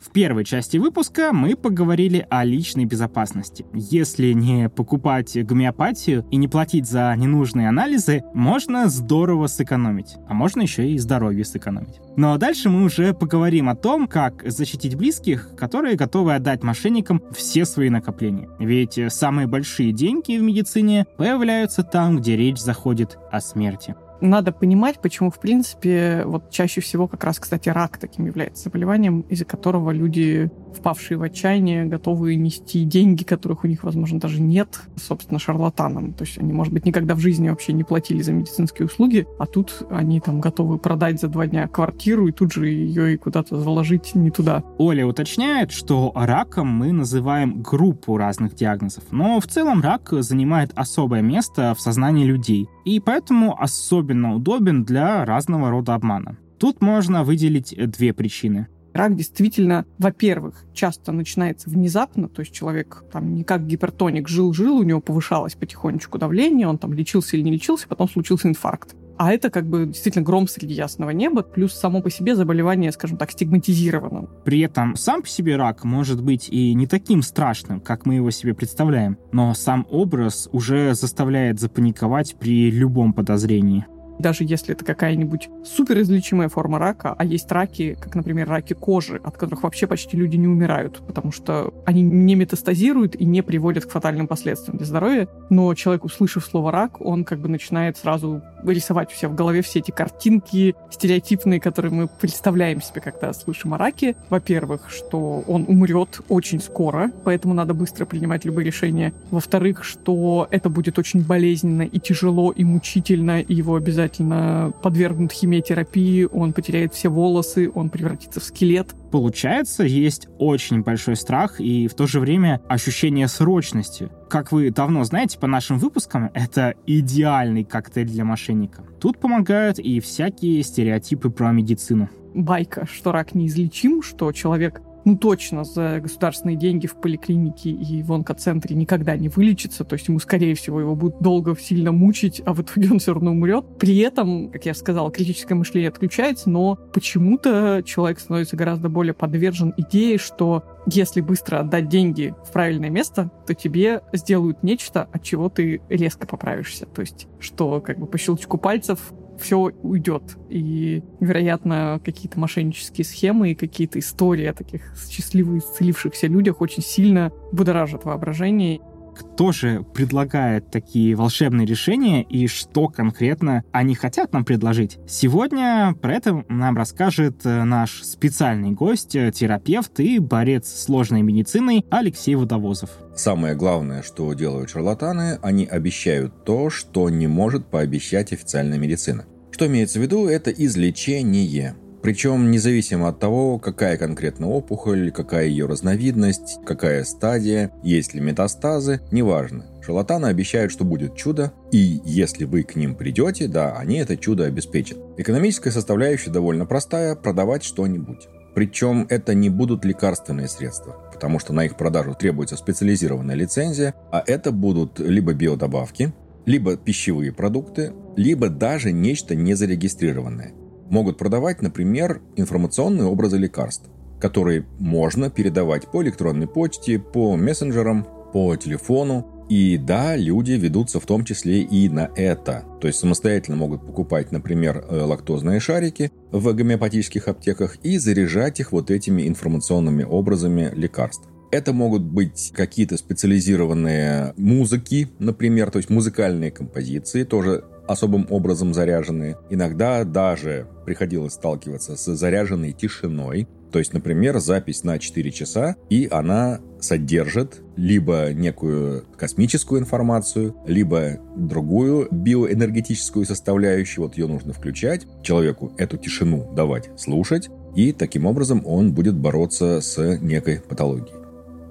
[SPEAKER 1] В первой части выпуска мы поговорили о личной безопасности. Если не покупать гомеопатию и не платить за ненужные анализы, можно здорово сэкономить. А можно еще и здоровье сэкономить. Ну а дальше мы уже поговорим о том, как защитить близких, которые готовы отдать мошенникам все свои накопления. Ведь самые большие деньги в медицине появляются там, где речь заходит о смерти
[SPEAKER 2] надо понимать, почему, в принципе, вот чаще всего как раз, кстати, рак таким является заболеванием, из-за которого люди, впавшие в отчаяние, готовы нести деньги, которых у них, возможно, даже нет, собственно, шарлатанам. То есть они, может быть, никогда в жизни вообще не платили за медицинские услуги, а тут они там готовы продать за два дня квартиру и тут же ее и куда-то заложить не туда.
[SPEAKER 1] Оля уточняет, что раком мы называем группу разных диагнозов, но в целом рак занимает особое место в сознании людей, и поэтому особенно удобен для разного рода обмана. Тут можно выделить две причины.
[SPEAKER 2] Рак действительно, во-первых, часто начинается внезапно, то есть человек там не как гипертоник жил-жил, у него повышалось потихонечку давление, он там лечился или не лечился, потом случился инфаркт. А это как бы действительно гром среди ясного неба, плюс само по себе заболевание, скажем так, стигматизировано.
[SPEAKER 1] При этом сам по себе рак может быть и не таким страшным, как мы его себе представляем, но сам образ уже заставляет запаниковать при любом подозрении
[SPEAKER 2] даже если это какая-нибудь суперизлечимая форма рака, а есть раки, как, например, раки кожи, от которых вообще почти люди не умирают, потому что они не метастазируют и не приводят к фатальным последствиям для здоровья, но человек, услышав слово рак, он как бы начинает сразу рисовать у себя в голове все эти картинки стереотипные, которые мы представляем себе, когда слышим о раке. Во-первых, что он умрет очень скоро, поэтому надо быстро принимать любые решения. Во-вторых, что это будет очень болезненно и тяжело, и мучительно, и его обязательно подвергнут химиотерапии, он потеряет все волосы, он превратится в скелет.
[SPEAKER 1] Получается, есть очень большой страх и в то же время ощущение срочности. Как вы давно знаете по нашим выпускам, это идеальный коктейль для мошенника. Тут помогают и всякие стереотипы про медицину
[SPEAKER 2] байка, что рак неизлечим, что человек ну, точно за государственные деньги в поликлинике и в онкоцентре никогда не вылечится, то есть ему, скорее всего, его будут долго сильно мучить, а в итоге он все равно умрет. При этом, как я сказала, критическое мышление отключается, но почему-то человек становится гораздо более подвержен идее, что если быстро отдать деньги в правильное место, то тебе сделают нечто, от чего ты резко поправишься. То есть, что как бы по щелчку пальцев все уйдет. И, вероятно, какие-то мошеннические схемы и какие-то истории о таких счастливых исцелившихся людях очень сильно будоражат воображение
[SPEAKER 1] кто же предлагает такие волшебные решения и что конкретно они хотят нам предложить. Сегодня про это нам расскажет э, наш специальный гость, э, терапевт и борец сложной медициной Алексей Водовозов.
[SPEAKER 5] Самое главное, что делают шарлатаны, они обещают то, что не может пообещать официальная медицина. Что имеется в виду, это излечение. Причем независимо от того, какая конкретно опухоль, какая ее разновидность, какая стадия, есть ли метастазы, неважно. Шарлатаны обещают, что будет чудо, и если вы к ним придете, да, они это чудо обеспечат. Экономическая составляющая довольно простая – продавать что-нибудь. Причем это не будут лекарственные средства, потому что на их продажу требуется специализированная лицензия, а это будут либо биодобавки, либо пищевые продукты, либо даже нечто незарегистрированное – могут продавать, например, информационные образы лекарств, которые можно передавать по электронной почте, по мессенджерам, по телефону. И да, люди ведутся в том числе и на это. То есть самостоятельно могут покупать, например, э, лактозные шарики в гомеопатических аптеках и заряжать их вот этими информационными образами лекарств. Это могут быть какие-то специализированные музыки, например, то есть музыкальные композиции, тоже особым образом заряженные. Иногда даже приходилось сталкиваться с заряженной тишиной. То есть, например, запись на 4 часа, и она содержит либо некую космическую информацию, либо другую биоэнергетическую составляющую. Вот ее нужно включать, человеку эту тишину давать слушать, и таким образом он будет бороться с некой патологией.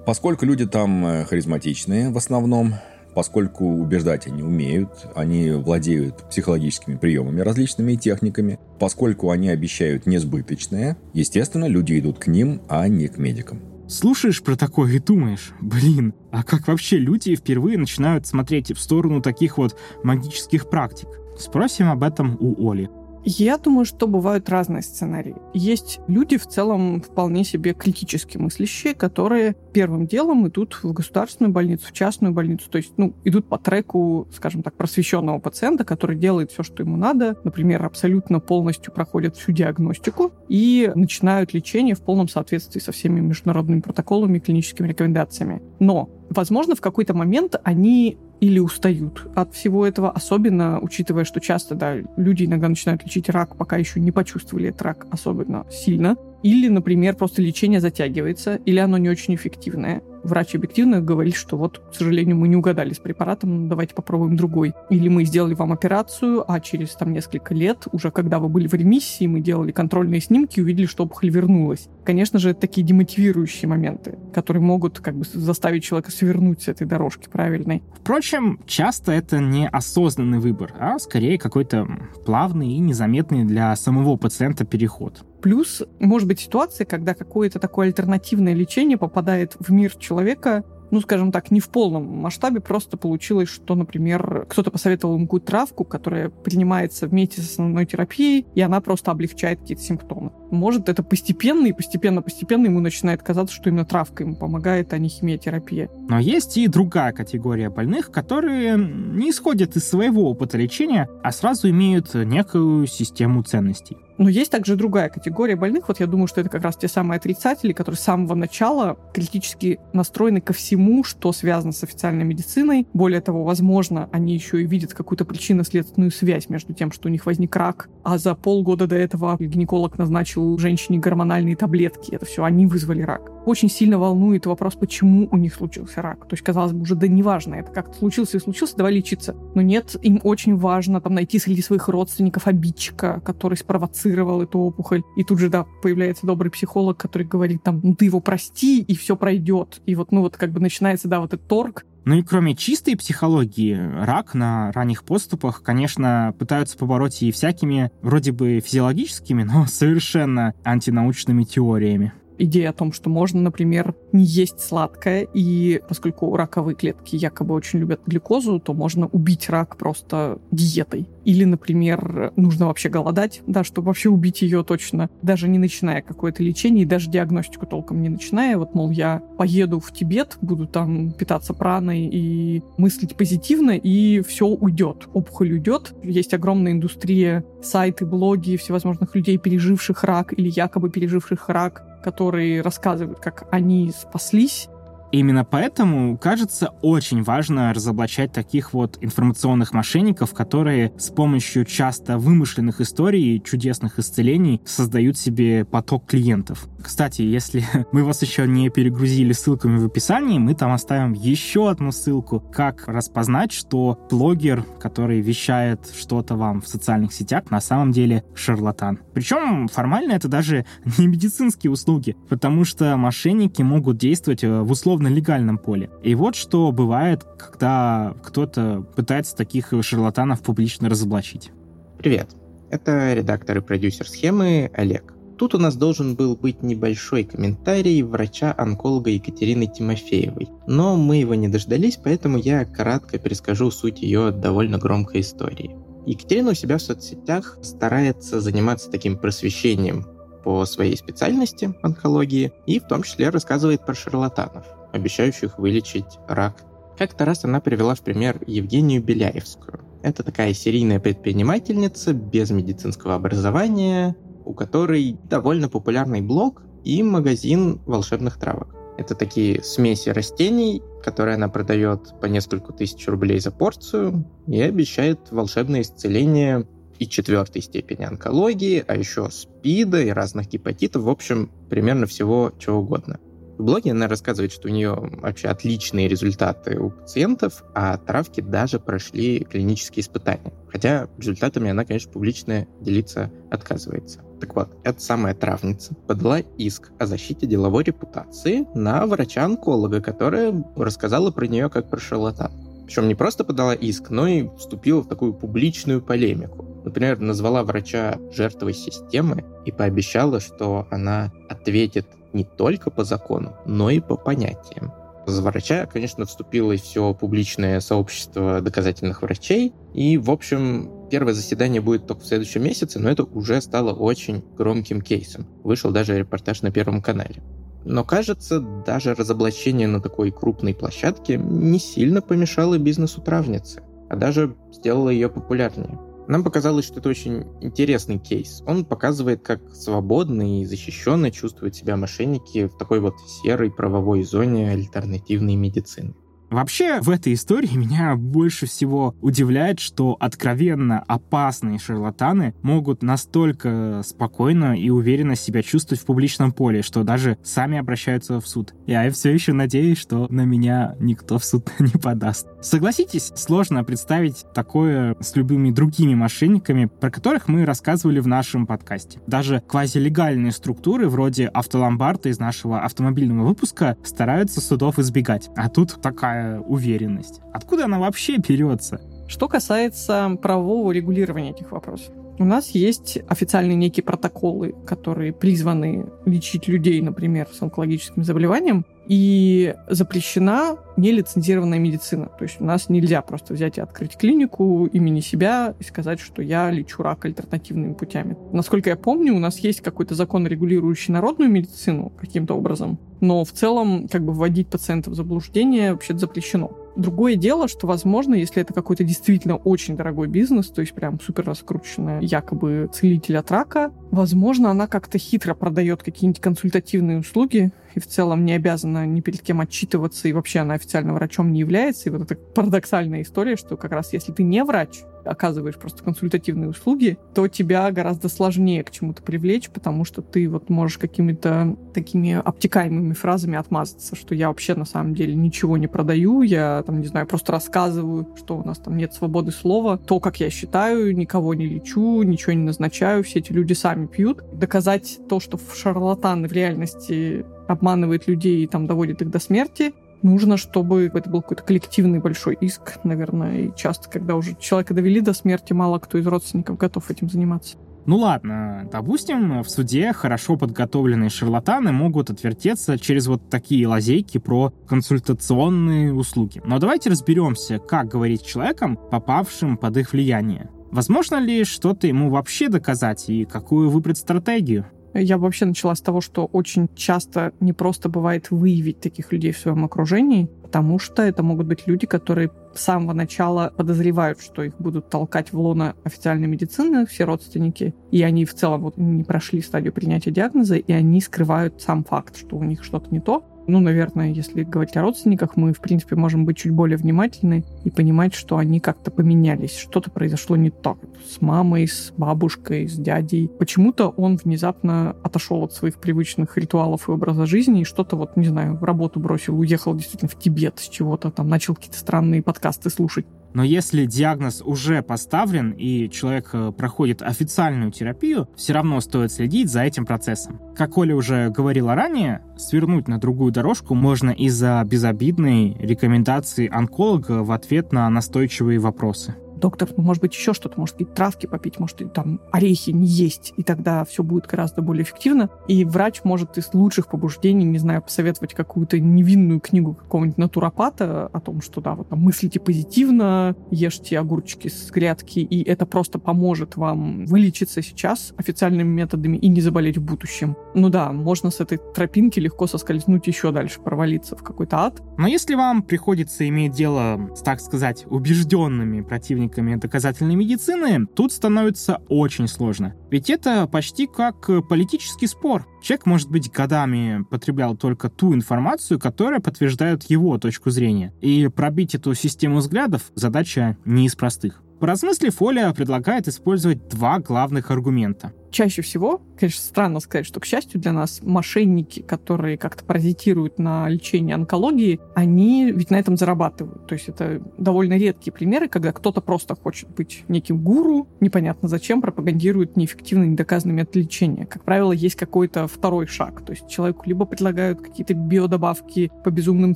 [SPEAKER 5] Поскольку люди там э, харизматичные в основном, поскольку убеждать они умеют, они владеют психологическими приемами различными техниками, поскольку они обещают несбыточное, естественно, люди идут к ним, а не к медикам.
[SPEAKER 1] Слушаешь про такое и думаешь, блин, а как вообще люди впервые начинают смотреть в сторону таких вот магических практик? Спросим об этом у Оли.
[SPEAKER 2] Я думаю, что бывают разные сценарии. Есть люди в целом вполне себе критически мыслящие, которые первым делом идут в государственную больницу, в частную больницу, то есть, ну, идут по треку, скажем так, просвещенного пациента, который делает все, что ему надо, например, абсолютно полностью проходят всю диагностику и начинают лечение в полном соответствии со всеми международными протоколами и клиническими рекомендациями. Но Возможно, в какой-то момент они или устают от всего этого, особенно учитывая, что часто, да, люди иногда начинают лечить рак, пока еще не почувствовали этот рак особенно сильно. Или, например, просто лечение затягивается, или оно не очень эффективное. Врач объективно говорит, что вот, к сожалению, мы не угадали с препаратом, давайте попробуем другой. Или мы сделали вам операцию, а через там несколько лет, уже когда вы были в ремиссии, мы делали контрольные снимки и увидели, что опухоль вернулась. Конечно же, это такие демотивирующие моменты, которые могут как бы заставить человека свернуть с этой дорожки правильной.
[SPEAKER 1] Впрочем, часто это не осознанный выбор, а скорее какой-то плавный и незаметный для самого пациента переход.
[SPEAKER 2] Плюс, может быть, ситуация, когда какое-то такое альтернативное лечение попадает в мир человека, ну, скажем так, не в полном масштабе, просто получилось, что, например, кто-то посоветовал ему какую-то травку, которая принимается вместе с основной терапией, и она просто облегчает какие-то симптомы. Может, это постепенно, и постепенно-постепенно ему начинает казаться, что именно травка ему помогает, а не химиотерапия.
[SPEAKER 1] Но есть и другая категория больных, которые не исходят из своего опыта лечения, а сразу имеют некую систему ценностей.
[SPEAKER 2] Но есть также другая категория больных. Вот я думаю, что это как раз те самые отрицатели, которые с самого начала критически настроены ко всему, что связано с официальной медициной. Более того, возможно, они еще и видят какую-то причинно-следственную связь между тем, что у них возник рак, а за полгода до этого гинеколог назначил женщине гормональные таблетки. Это все они вызвали рак. Очень сильно волнует вопрос, почему у них случился рак. То есть, казалось бы, уже да неважно, это как-то случился и случился, давай лечиться. Но нет, им очень важно там найти среди своих родственников обидчика, который спровоцировал спровоцировал эту опухоль. И тут же, да, появляется добрый психолог, который говорит там, ну ты его прости, и все пройдет. И вот, ну вот как бы начинается, да, вот этот торг,
[SPEAKER 1] ну и кроме чистой психологии, рак на ранних поступах, конечно, пытаются побороть и всякими вроде бы физиологическими, но совершенно антинаучными теориями
[SPEAKER 2] идея о том, что можно, например, не есть сладкое, и поскольку раковые клетки якобы очень любят глюкозу, то можно убить рак просто диетой. Или, например, нужно вообще голодать, да, чтобы вообще убить ее точно, даже не начиная какое-то лечение, и даже диагностику толком не начиная. Вот, мол, я поеду в Тибет, буду там питаться праной и мыслить позитивно, и все уйдет. Опухоль уйдет. Есть огромная индустрия, сайты, блоги всевозможных людей, переживших рак или якобы переживших рак, которые рассказывают, как они спаслись
[SPEAKER 1] Именно поэтому, кажется, очень важно разоблачать таких вот информационных мошенников, которые с помощью часто вымышленных историй чудесных исцелений создают себе поток клиентов. Кстати, если мы вас еще не перегрузили ссылками в описании, мы там оставим еще одну ссылку, как распознать, что блогер, который вещает что-то вам в социальных сетях, на самом деле шарлатан. Причем формально это даже не медицинские услуги, потому что мошенники могут действовать э, в условно-легальном поле. И вот что бывает, когда кто-то пытается таких шарлатанов публично разоблачить.
[SPEAKER 6] Привет, это редактор и продюсер схемы Олег. Тут у нас должен был быть небольшой комментарий врача-онколога Екатерины Тимофеевой, но мы его не дождались, поэтому я кратко перескажу суть ее довольно громкой истории. Екатерина у себя в соцсетях старается заниматься таким просвещением по своей специальности онкологии и в том числе рассказывает про шарлатанов, обещающих вылечить рак. Как-то раз она привела в пример Евгению Беляевскую. Это такая серийная предпринимательница без медицинского образования, у которой довольно популярный блог и магазин волшебных травок. Это такие смеси растений, которые она продает по несколько тысяч рублей за порцию и обещает волшебное исцеление и четвертой степени онкологии, а еще СПИДа и разных гепатитов, в общем, примерно всего чего угодно. Блоге она рассказывает, что у нее вообще отличные результаты у пациентов, а травки даже прошли клинические испытания. Хотя результатами она, конечно, публично делиться отказывается. Так вот, эта самая травница подала иск о защите деловой репутации на врача-онколога, которая рассказала про нее как про шарлатан. Причем не просто подала иск, но и вступила в такую публичную полемику. Например, назвала врача жертвой системы и пообещала, что она ответит не только по закону, но и по понятиям. За врача, конечно, вступило и все публичное сообщество доказательных врачей. И, в общем, первое заседание будет только в следующем месяце, но это уже стало очень громким кейсом. Вышел даже репортаж на Первом канале. Но, кажется, даже разоблачение на такой крупной площадке не сильно помешало бизнесу травницы, а даже сделало ее популярнее. Нам показалось, что это очень интересный кейс. Он показывает, как свободно и защищенно чувствуют себя мошенники в такой вот серой правовой зоне альтернативной медицины.
[SPEAKER 1] Вообще, в этой истории меня больше всего удивляет, что откровенно опасные шарлатаны могут настолько спокойно и уверенно себя чувствовать в публичном поле, что даже сами обращаются в суд. Я все еще надеюсь, что на меня никто в суд не подаст. Согласитесь, сложно представить такое с любыми другими мошенниками, про которых мы рассказывали в нашем подкасте. Даже квазилегальные структуры вроде автоломбарда из нашего автомобильного выпуска стараются судов избегать. А тут такая такая уверенность? Откуда она вообще берется?
[SPEAKER 2] Что касается правового регулирования этих вопросов. У нас есть официальные некие протоколы, которые призваны лечить людей, например, с онкологическим заболеванием, и запрещена нелицензированная медицина. То есть у нас нельзя просто взять и открыть клинику имени себя и сказать, что я лечу рак альтернативными путями. Насколько я помню, у нас есть какой-то закон, регулирующий народную медицину каким-то образом, но в целом как бы вводить пациентов в заблуждение вообще запрещено. Другое дело, что, возможно, если это какой-то действительно очень дорогой бизнес, то есть прям супер раскрученная якобы целитель от рака, возможно, она как-то хитро продает какие-нибудь консультативные услуги и в целом не обязана ни перед кем отчитываться, и вообще она официально врачом не является. И вот эта парадоксальная история, что как раз если ты не врач, оказываешь просто консультативные услуги, то тебя гораздо сложнее к чему-то привлечь, потому что ты вот можешь какими-то такими обтекаемыми фразами отмазаться, что я вообще на самом деле ничего не продаю, я там, не знаю, просто рассказываю, что у нас там нет свободы слова, то, как я считаю, никого не лечу, ничего не назначаю, все эти люди сами пьют. Доказать то, что шарлатаны в реальности обманывает людей и там доводит их до смерти, нужно, чтобы это был какой-то коллективный большой иск, наверное, и часто, когда уже человека довели до смерти, мало кто из родственников готов этим заниматься.
[SPEAKER 1] Ну ладно, допустим, в суде хорошо подготовленные шарлатаны могут отвертеться через вот такие лазейки про консультационные услуги. Но давайте разберемся, как говорить с человеком, попавшим под их влияние. Возможно ли что-то ему вообще доказать и какую выбрать стратегию?
[SPEAKER 2] Я вообще начала с того, что очень часто не просто бывает выявить таких людей в своем окружении, потому что это могут быть люди, которые с самого начала подозревают, что их будут толкать в лоно официальной медицины, все родственники, и они в целом вот не прошли стадию принятия диагноза, и они скрывают сам факт, что у них что-то не то, ну, наверное, если говорить о родственниках, мы, в принципе, можем быть чуть более внимательны и понимать, что они как-то поменялись. Что-то произошло не так. С мамой, с бабушкой, с дядей. Почему-то он внезапно отошел от своих привычных ритуалов и образа жизни и что-то вот, не знаю, работу бросил, уехал действительно в Тибет с чего-то, там начал какие-то странные подкасты слушать.
[SPEAKER 1] Но если диагноз уже поставлен и человек э, проходит официальную терапию, все равно стоит следить за этим процессом. Как Оля уже говорила ранее, свернуть на другую дорожку можно из-за безобидной рекомендации онколога в ответ на настойчивые вопросы
[SPEAKER 2] доктор, может быть, еще что-то, может быть, травки попить, может, там орехи не есть, и тогда все будет гораздо более эффективно. И врач может из лучших побуждений, не знаю, посоветовать какую-то невинную книгу какого-нибудь натуропата о том, что, да, вот там мыслите позитивно, ешьте огурчики с грядки, и это просто поможет вам вылечиться сейчас официальными методами и не заболеть в будущем. Ну да, можно с этой тропинки легко соскользнуть еще дальше, провалиться в какой-то ад.
[SPEAKER 1] Но если вам приходится иметь дело с, так сказать, убежденными противниками сторонниками доказательной медицины, тут становится очень сложно. Ведь это почти как политический спор. Человек, может быть, годами потреблял только ту информацию, которая подтверждает его точку зрения. И пробить эту систему взглядов задача не из простых. Поразмыслив, Оля предлагает использовать два главных аргумента.
[SPEAKER 2] Чаще всего, конечно, странно сказать, что, к счастью для нас, мошенники, которые как-то паразитируют на лечении онкологии, они ведь на этом зарабатывают. То есть это довольно редкие примеры, когда кто-то просто хочет быть неким гуру, непонятно зачем, пропагандирует неэффективный, недоказанный метод лечения. Как правило, есть какой-то второй шаг. То есть человеку либо предлагают какие-то биодобавки по безумным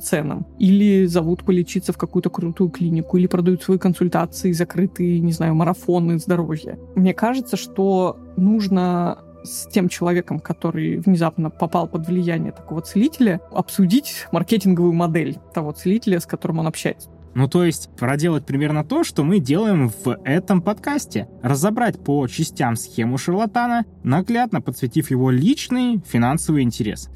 [SPEAKER 2] ценам, или зовут полечиться в какую-то крутую клинику, или продают свои консультации, закрытые, не знаю, марафоны здоровья. Мне кажется, что нужно с тем человеком, который внезапно попал под влияние такого целителя, обсудить маркетинговую модель того целителя, с которым он общается.
[SPEAKER 1] Ну, то есть проделать примерно то, что мы делаем в этом подкасте. Разобрать по частям схему шарлатана, наглядно подсветив его личный финансовый интерес.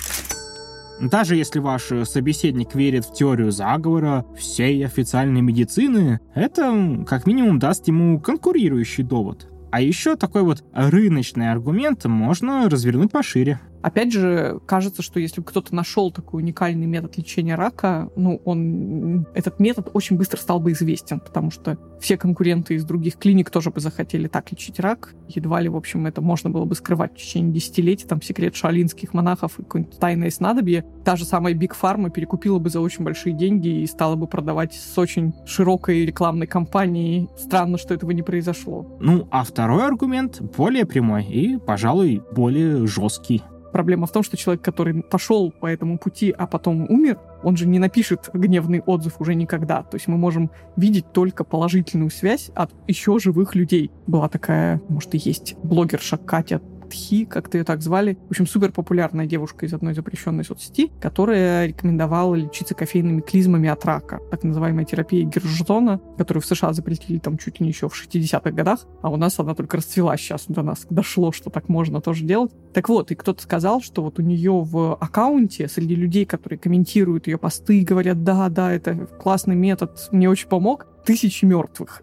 [SPEAKER 1] Даже если ваш собеседник верит в теорию заговора всей официальной медицины, это как минимум даст ему конкурирующий довод. А еще такой вот рыночный аргумент можно развернуть пошире.
[SPEAKER 2] Опять же, кажется, что если кто-то нашел такой уникальный метод лечения рака, ну, он, этот метод очень быстро стал бы известен, потому что все конкуренты из других клиник тоже бы захотели так лечить рак. Едва ли, в общем, это можно было бы скрывать в течение десятилетий, там, секрет шалинских монахов и какое-нибудь тайное снадобье. Та же самая Big Pharma перекупила бы за очень большие деньги и стала бы продавать с очень широкой рекламной кампанией. Странно, что этого не произошло.
[SPEAKER 1] Ну, а второй аргумент более прямой и, пожалуй, более жесткий.
[SPEAKER 2] Проблема в том, что человек, который пошел по этому пути, а потом умер, он же не напишет гневный отзыв уже никогда. То есть мы можем видеть только положительную связь от еще живых людей. Была такая, может и есть, блогерша Катя Тхи, как-то ее так звали. В общем, супер популярная девушка из одной запрещенной соцсети, которая рекомендовала лечиться кофейными клизмами от рака. Так называемая терапия Гержона, которую в США запретили там чуть ли не еще в 60-х годах, а у нас она только расцвела сейчас до нас дошло, что так можно тоже делать. Так вот, и кто-то сказал, что вот у нее в аккаунте среди людей, которые комментируют ее посты, говорят, да, да, это классный метод, мне очень помог, тысячи мертвых.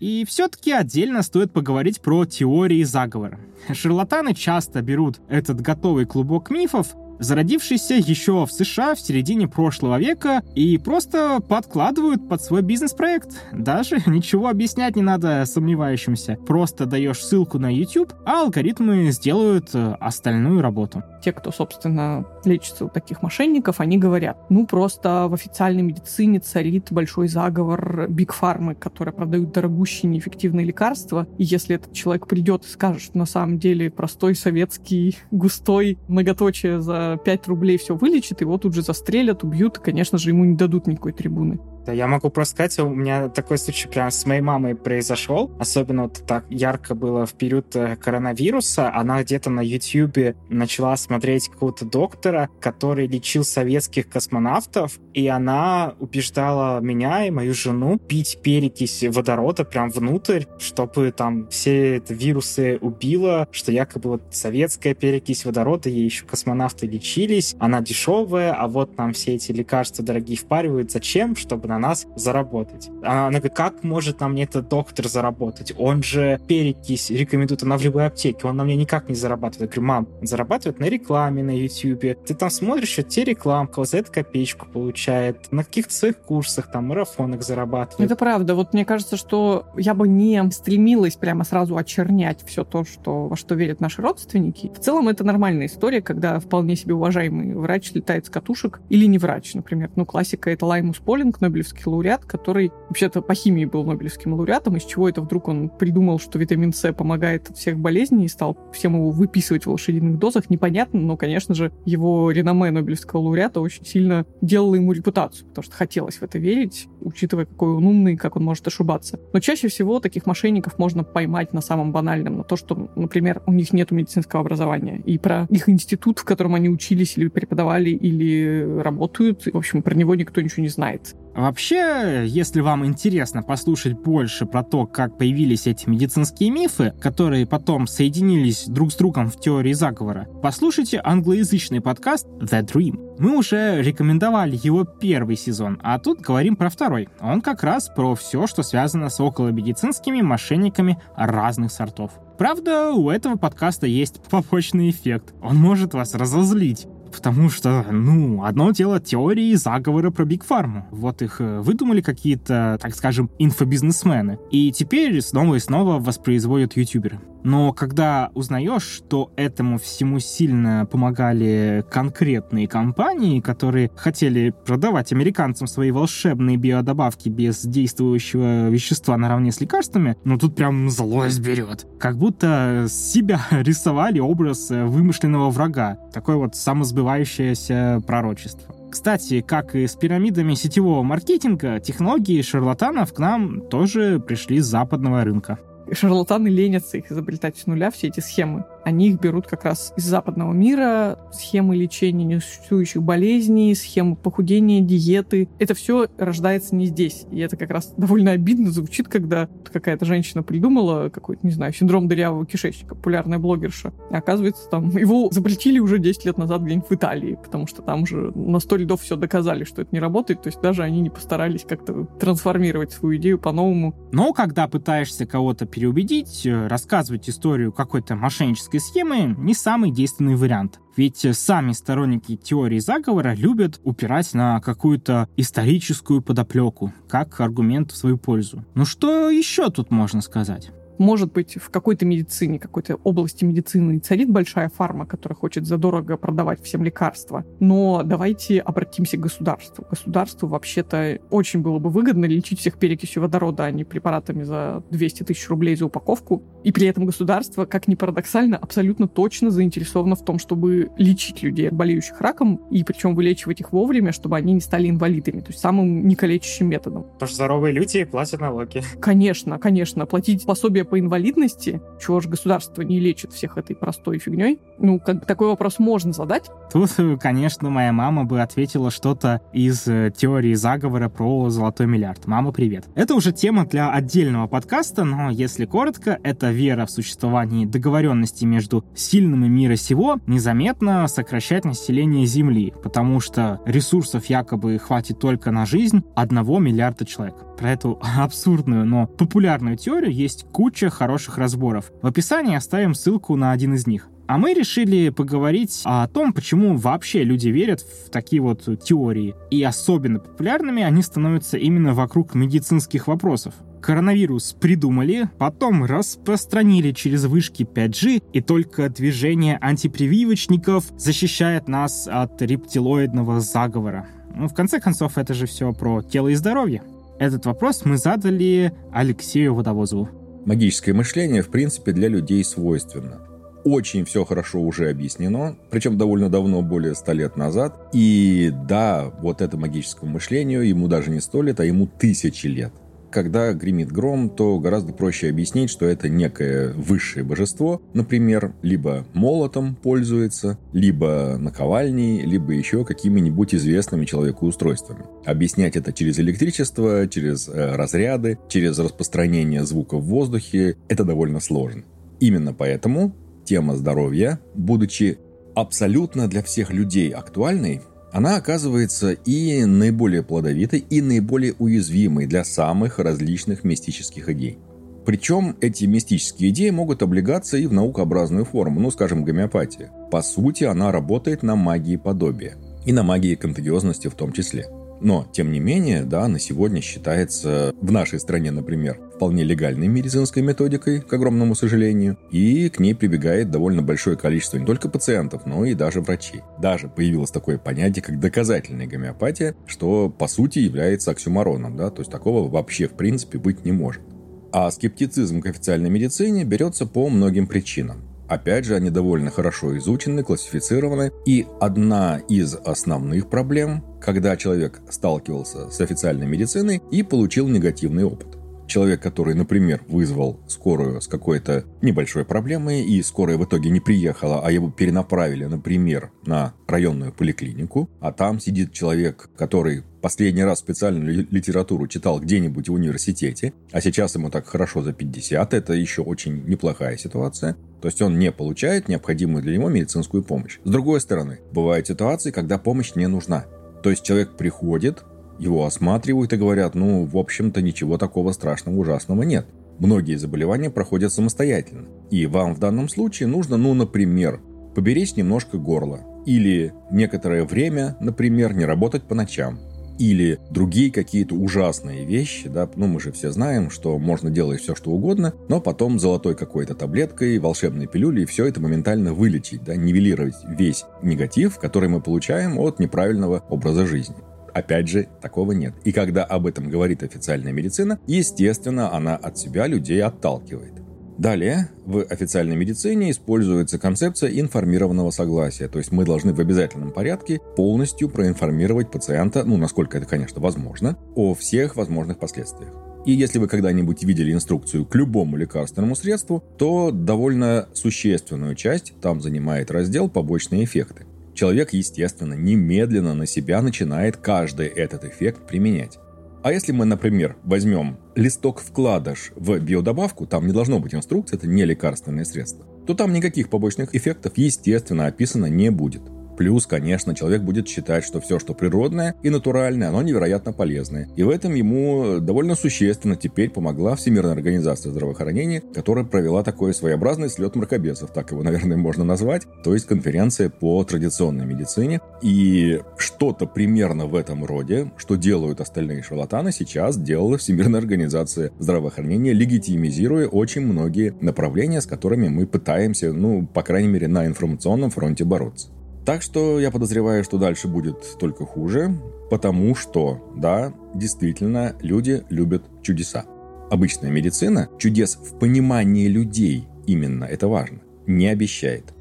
[SPEAKER 1] И все-таки отдельно стоит поговорить про теории заговора. Шарлатаны часто берут этот готовый клубок мифов зародившийся еще в США в середине прошлого века, и просто подкладывают под свой бизнес-проект. Даже ничего объяснять не надо сомневающимся. Просто даешь ссылку на YouTube, а алгоритмы сделают э, остальную работу.
[SPEAKER 2] Те, кто, собственно, лечится у таких мошенников, они говорят, ну просто в официальной медицине царит большой заговор Биг Фармы, которые продают дорогущие неэффективные лекарства, и если этот человек придет и скажет, что на самом деле простой советский густой многоточие за 5 рублей все вылечит, его тут же застрелят, убьют, и, конечно же, ему не дадут никакой трибуны.
[SPEAKER 1] Да, я могу просто сказать, у меня такой случай прямо с моей мамой произошел. Особенно вот так ярко было в период э, коронавируса. Она где-то на YouTube начала смотреть какого-то доктора, который лечил советских космонавтов, и она убеждала меня и мою жену пить перекись водорода прям внутрь, чтобы там все это вирусы убило, что якобы вот советская перекись водорода, ей еще космонавты лечились, она дешевая, а вот нам все эти лекарства дорогие впаривают. Зачем? Чтобы на нас заработать. А она говорит, как может нам этот доктор заработать? Он же перекись рекомендует, она в любой аптеке, он на мне никак не зарабатывает. Я говорю, мам, он зарабатывает на рекламе на YouTube. Ты там смотришь, что те рекламка, за это копеечку получает. На каких-то своих курсах, там, марафонах зарабатывает.
[SPEAKER 2] Это правда. Вот мне кажется, что я бы не стремилась прямо сразу очернять все то, что, во что верят наши родственники. В целом это нормальная история, когда вполне себе уважаемый врач летает с катушек или не врач, например. Ну, классика — это Лаймус Полинг, Нобелевский Нобелевский лауреат, который вообще-то по химии был Нобелевским лауреатом, из чего это вдруг он придумал, что витамин С помогает от всех болезней и стал всем его выписывать в лошадиных дозах, непонятно, но, конечно же, его реноме Нобелевского лауреата очень сильно делало ему репутацию, потому что хотелось в это верить, учитывая, какой он умный, как он может ошибаться. Но чаще всего таких мошенников можно поймать на самом банальном, на то, что, например, у них нет медицинского образования, и про их институт, в котором они учились или преподавали, или работают, в общем, про него никто ничего не знает.
[SPEAKER 1] Вообще, если вам интересно послушать больше про то, как появились эти медицинские мифы, которые потом соединились друг с другом в теории заговора, послушайте англоязычный подкаст The Dream. Мы уже рекомендовали его первый сезон, а тут говорим про второй. Он как раз про все, что связано с околомедицинскими мошенниками разных сортов. Правда, у этого подкаста есть побочный эффект. Он может вас разозлить. Потому что, ну, одно дело теории заговора про Биг Фарму. Вот их э, выдумали какие-то, так скажем, инфобизнесмены. И теперь снова и снова воспроизводят ютуберы. Но когда узнаешь, что этому всему сильно помогали конкретные компании, которые хотели продавать американцам свои волшебные биодобавки без действующего вещества наравне с лекарствами, ну тут прям злость берет. Как будто себя рисовали образ вымышленного врага. Такое вот самосбывающееся пророчество. Кстати, как и с пирамидами сетевого маркетинга, технологии шарлатанов к нам тоже пришли с западного рынка
[SPEAKER 2] шарлатаны ленятся их изобретать с нуля, все эти схемы. Они их берут как раз из западного мира, схемы лечения несуществующих болезней, схемы похудения, диеты. Это все рождается не здесь. И это как раз довольно обидно звучит, когда какая-то женщина придумала какой-то, не знаю, синдром дырявого кишечника, популярная блогерша. И оказывается, там его запретили уже 10 лет назад где-нибудь в Италии, потому что там уже на 100 льдов все доказали, что это не работает. То есть даже они не постарались как-то трансформировать свою идею по-новому.
[SPEAKER 1] Но когда пытаешься кого-то переубедить, э, рассказывать историю какой-то мошеннической этой схемы не самый действенный вариант. Ведь сами сторонники теории заговора любят упирать на какую-то историческую подоплеку, как аргумент в свою пользу. Ну что еще тут можно сказать?
[SPEAKER 2] Может быть, в какой-то медицине, какой-то области медицины царит большая фарма, которая хочет задорого продавать всем лекарства. Но давайте обратимся к государству. Государству вообще-то очень было бы выгодно лечить всех перекисью водорода, а не препаратами за 200 тысяч рублей за упаковку. И при этом государство, как ни парадоксально, абсолютно точно заинтересовано в том, чтобы лечить людей, болеющих раком, и причем вылечивать их вовремя, чтобы они не стали инвалидами, то есть самым некалечащим методом.
[SPEAKER 7] Потому что здоровые люди платят налоги.
[SPEAKER 2] Конечно, конечно. Платить пособие по инвалидности, чего же государство не лечит всех этой простой фигней? Ну, как такой вопрос можно задать.
[SPEAKER 1] Тут, конечно, моя мама бы ответила что-то из э, теории заговора про золотой миллиард. Мама, привет. Это уже тема для отдельного подкаста, но если коротко, это вера в существование договоренности между сильными мира сего незаметно сокращать население Земли, потому что ресурсов якобы хватит только на жизнь одного миллиарда человек про эту абсурдную, но популярную теорию есть куча хороших разборов. В описании оставим ссылку на один из них. А мы решили поговорить о том, почему вообще люди верят в такие вот теории. И особенно популярными они становятся именно вокруг медицинских вопросов. Коронавирус придумали, потом распространили через вышки 5G, и только движение антипрививочников защищает нас от рептилоидного заговора. Ну, в конце концов, это же все про тело и здоровье. Этот вопрос мы задали Алексею Водовозову.
[SPEAKER 5] Магическое мышление, в принципе, для людей свойственно. Очень все хорошо уже объяснено, причем довольно давно, более ста лет назад. И да, вот это магическому мышлению ему даже не сто лет, а ему тысячи лет когда гремит гром, то гораздо проще объяснить, что это некое высшее божество, например, либо молотом пользуется, либо наковальней, либо еще какими-нибудь известными человеку устройствами. Объяснять это через электричество, через э, разряды, через распространение звука в воздухе – это довольно сложно. Именно поэтому тема здоровья, будучи абсолютно для всех людей актуальной, она оказывается и наиболее плодовитой, и наиболее уязвимой для самых различных мистических идей. Причем эти мистические идеи могут облегаться и в наукообразную форму, ну, скажем, гомеопатия. По сути, она работает на магии подобия. И на магии контагиозности в том числе. Но, тем не менее, да, на сегодня считается в нашей стране, например, вполне легальной медицинской методикой, к огромному сожалению, и к ней прибегает довольно большое количество не только пациентов, но и даже врачей. Даже появилось такое понятие, как доказательная гомеопатия, что по сути является оксюмароном, да, то есть такого вообще в принципе быть не может. А скептицизм к официальной медицине берется по многим причинам. Опять же, они довольно хорошо изучены, классифицированы. И одна из основных проблем, когда человек сталкивался с официальной медициной и получил негативный опыт. Человек, который, например, вызвал скорую с какой-то небольшой проблемой, и скорая в итоге не приехала, а его перенаправили, например, на районную поликлинику, а там сидит человек, который последний раз специальную литературу читал где-нибудь в университете, а сейчас ему так хорошо за 50, это еще очень неплохая ситуация. То есть он не получает необходимую для него медицинскую помощь. С другой стороны, бывают ситуации, когда помощь не нужна. То есть человек приходит, его осматривают и говорят, ну, в общем-то, ничего такого страшного, ужасного нет. Многие заболевания проходят самостоятельно. И вам в данном случае нужно, ну, например, поберечь немножко горло или некоторое время, например, не работать по ночам, или другие какие-то ужасные вещи, да, ну мы же все знаем, что можно делать все, что угодно, но потом золотой какой-то таблеткой, волшебной пилюлей все это моментально вылечить, да, нивелировать весь негатив, который мы получаем от неправильного образа жизни. Опять же, такого нет. И когда об этом говорит официальная медицина, естественно, она от себя людей отталкивает. Далее, в официальной медицине используется концепция информированного согласия, то есть мы должны в обязательном порядке полностью проинформировать пациента, ну, насколько это, конечно, возможно, о всех возможных последствиях. И если вы когда-нибудь видели инструкцию к любому лекарственному средству, то довольно существенную часть там занимает раздел «Побочные эффекты». Человек, естественно, немедленно на себя начинает каждый этот эффект применять. А если мы, например, возьмем листок-вкладыш в биодобавку, там не должно быть инструкции, это не лекарственное средство, то там никаких побочных эффектов, естественно, описано не будет. Плюс, конечно, человек будет считать, что все, что природное и натуральное, оно невероятно полезное. И в этом ему довольно существенно теперь помогла Всемирная организация здравоохранения, которая провела такой своеобразный слет мракобесов, так его, наверное, можно назвать, то есть конференция по традиционной медицине. И что-то примерно в этом роде, что делают остальные шарлатаны, сейчас делала Всемирная организация здравоохранения, легитимизируя очень многие направления, с которыми мы пытаемся, ну, по крайней мере, на информационном фронте бороться. Так что я подозреваю, что дальше будет только хуже, потому что, да, действительно, люди любят чудеса. Обычная медицина чудес в понимании людей именно, это важно, не обещает.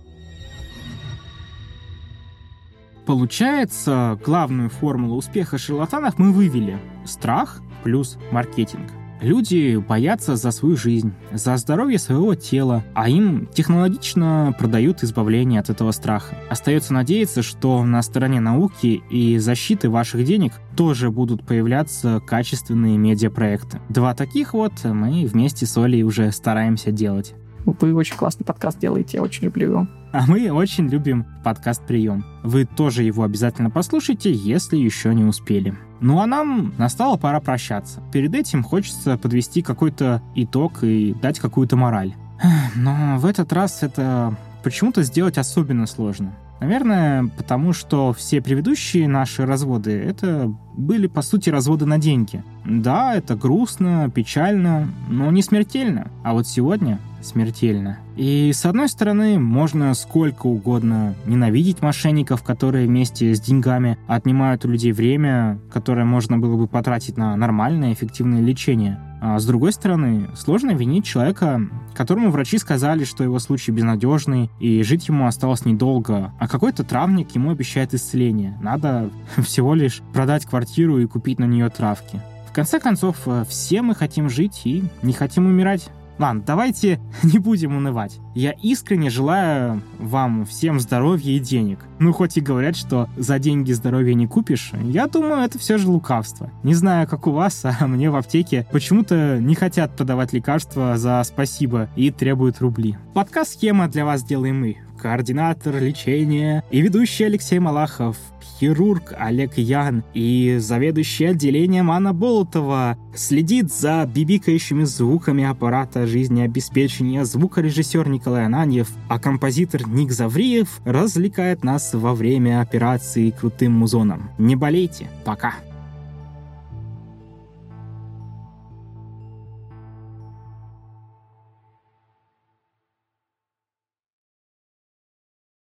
[SPEAKER 1] Получается, главную формулу успеха шарлатанов мы вывели. Страх плюс маркетинг. Люди боятся за свою жизнь, за здоровье своего тела, а им технологично продают избавление от этого страха. Остается надеяться, что на стороне науки и защиты ваших денег тоже будут появляться качественные медиапроекты. Два таких вот мы вместе с Олей уже стараемся делать.
[SPEAKER 2] Вы очень классный подкаст делаете, я очень люблю его.
[SPEAKER 1] А мы очень любим подкаст «Прием». Вы тоже его обязательно послушайте, если еще не успели. Ну а нам настала пора прощаться. Перед этим хочется подвести какой-то итог и дать какую-то мораль. Но в этот раз это почему-то сделать особенно сложно. Наверное, потому что все предыдущие наши разводы — это были, по сути, разводы на деньги. Да, это грустно, печально, но не смертельно. А вот сегодня смертельно. И с одной стороны, можно сколько угодно ненавидеть мошенников, которые вместе с деньгами отнимают у людей время, которое можно было бы потратить на нормальное эффективное лечение. А с другой стороны, сложно винить человека, которому врачи сказали, что его случай безнадежный, и жить ему осталось недолго, а какой-то травник ему обещает исцеление. Надо всего лишь продать квартиру и купить на нее травки. Конце концов, все мы хотим жить и не хотим умирать. Ладно, давайте не будем унывать. Я искренне желаю вам всем здоровья и денег. Ну, хоть и говорят, что за деньги здоровья не купишь, я думаю, это все же лукавство. Не знаю, как у вас, а мне в аптеке почему-то не хотят подавать лекарства за спасибо и требуют рубли. Подкаст «Схема» для вас делаем мы. Координатор лечения и ведущий Алексей Малахов – хирург Олег Ян и заведующий отделением Анна Болотова следит за бибикающими звуками аппарата жизнеобеспечения звукорежиссер Николай Ананьев, а композитор Ник Завриев развлекает нас во время операции крутым музоном. Не болейте, пока!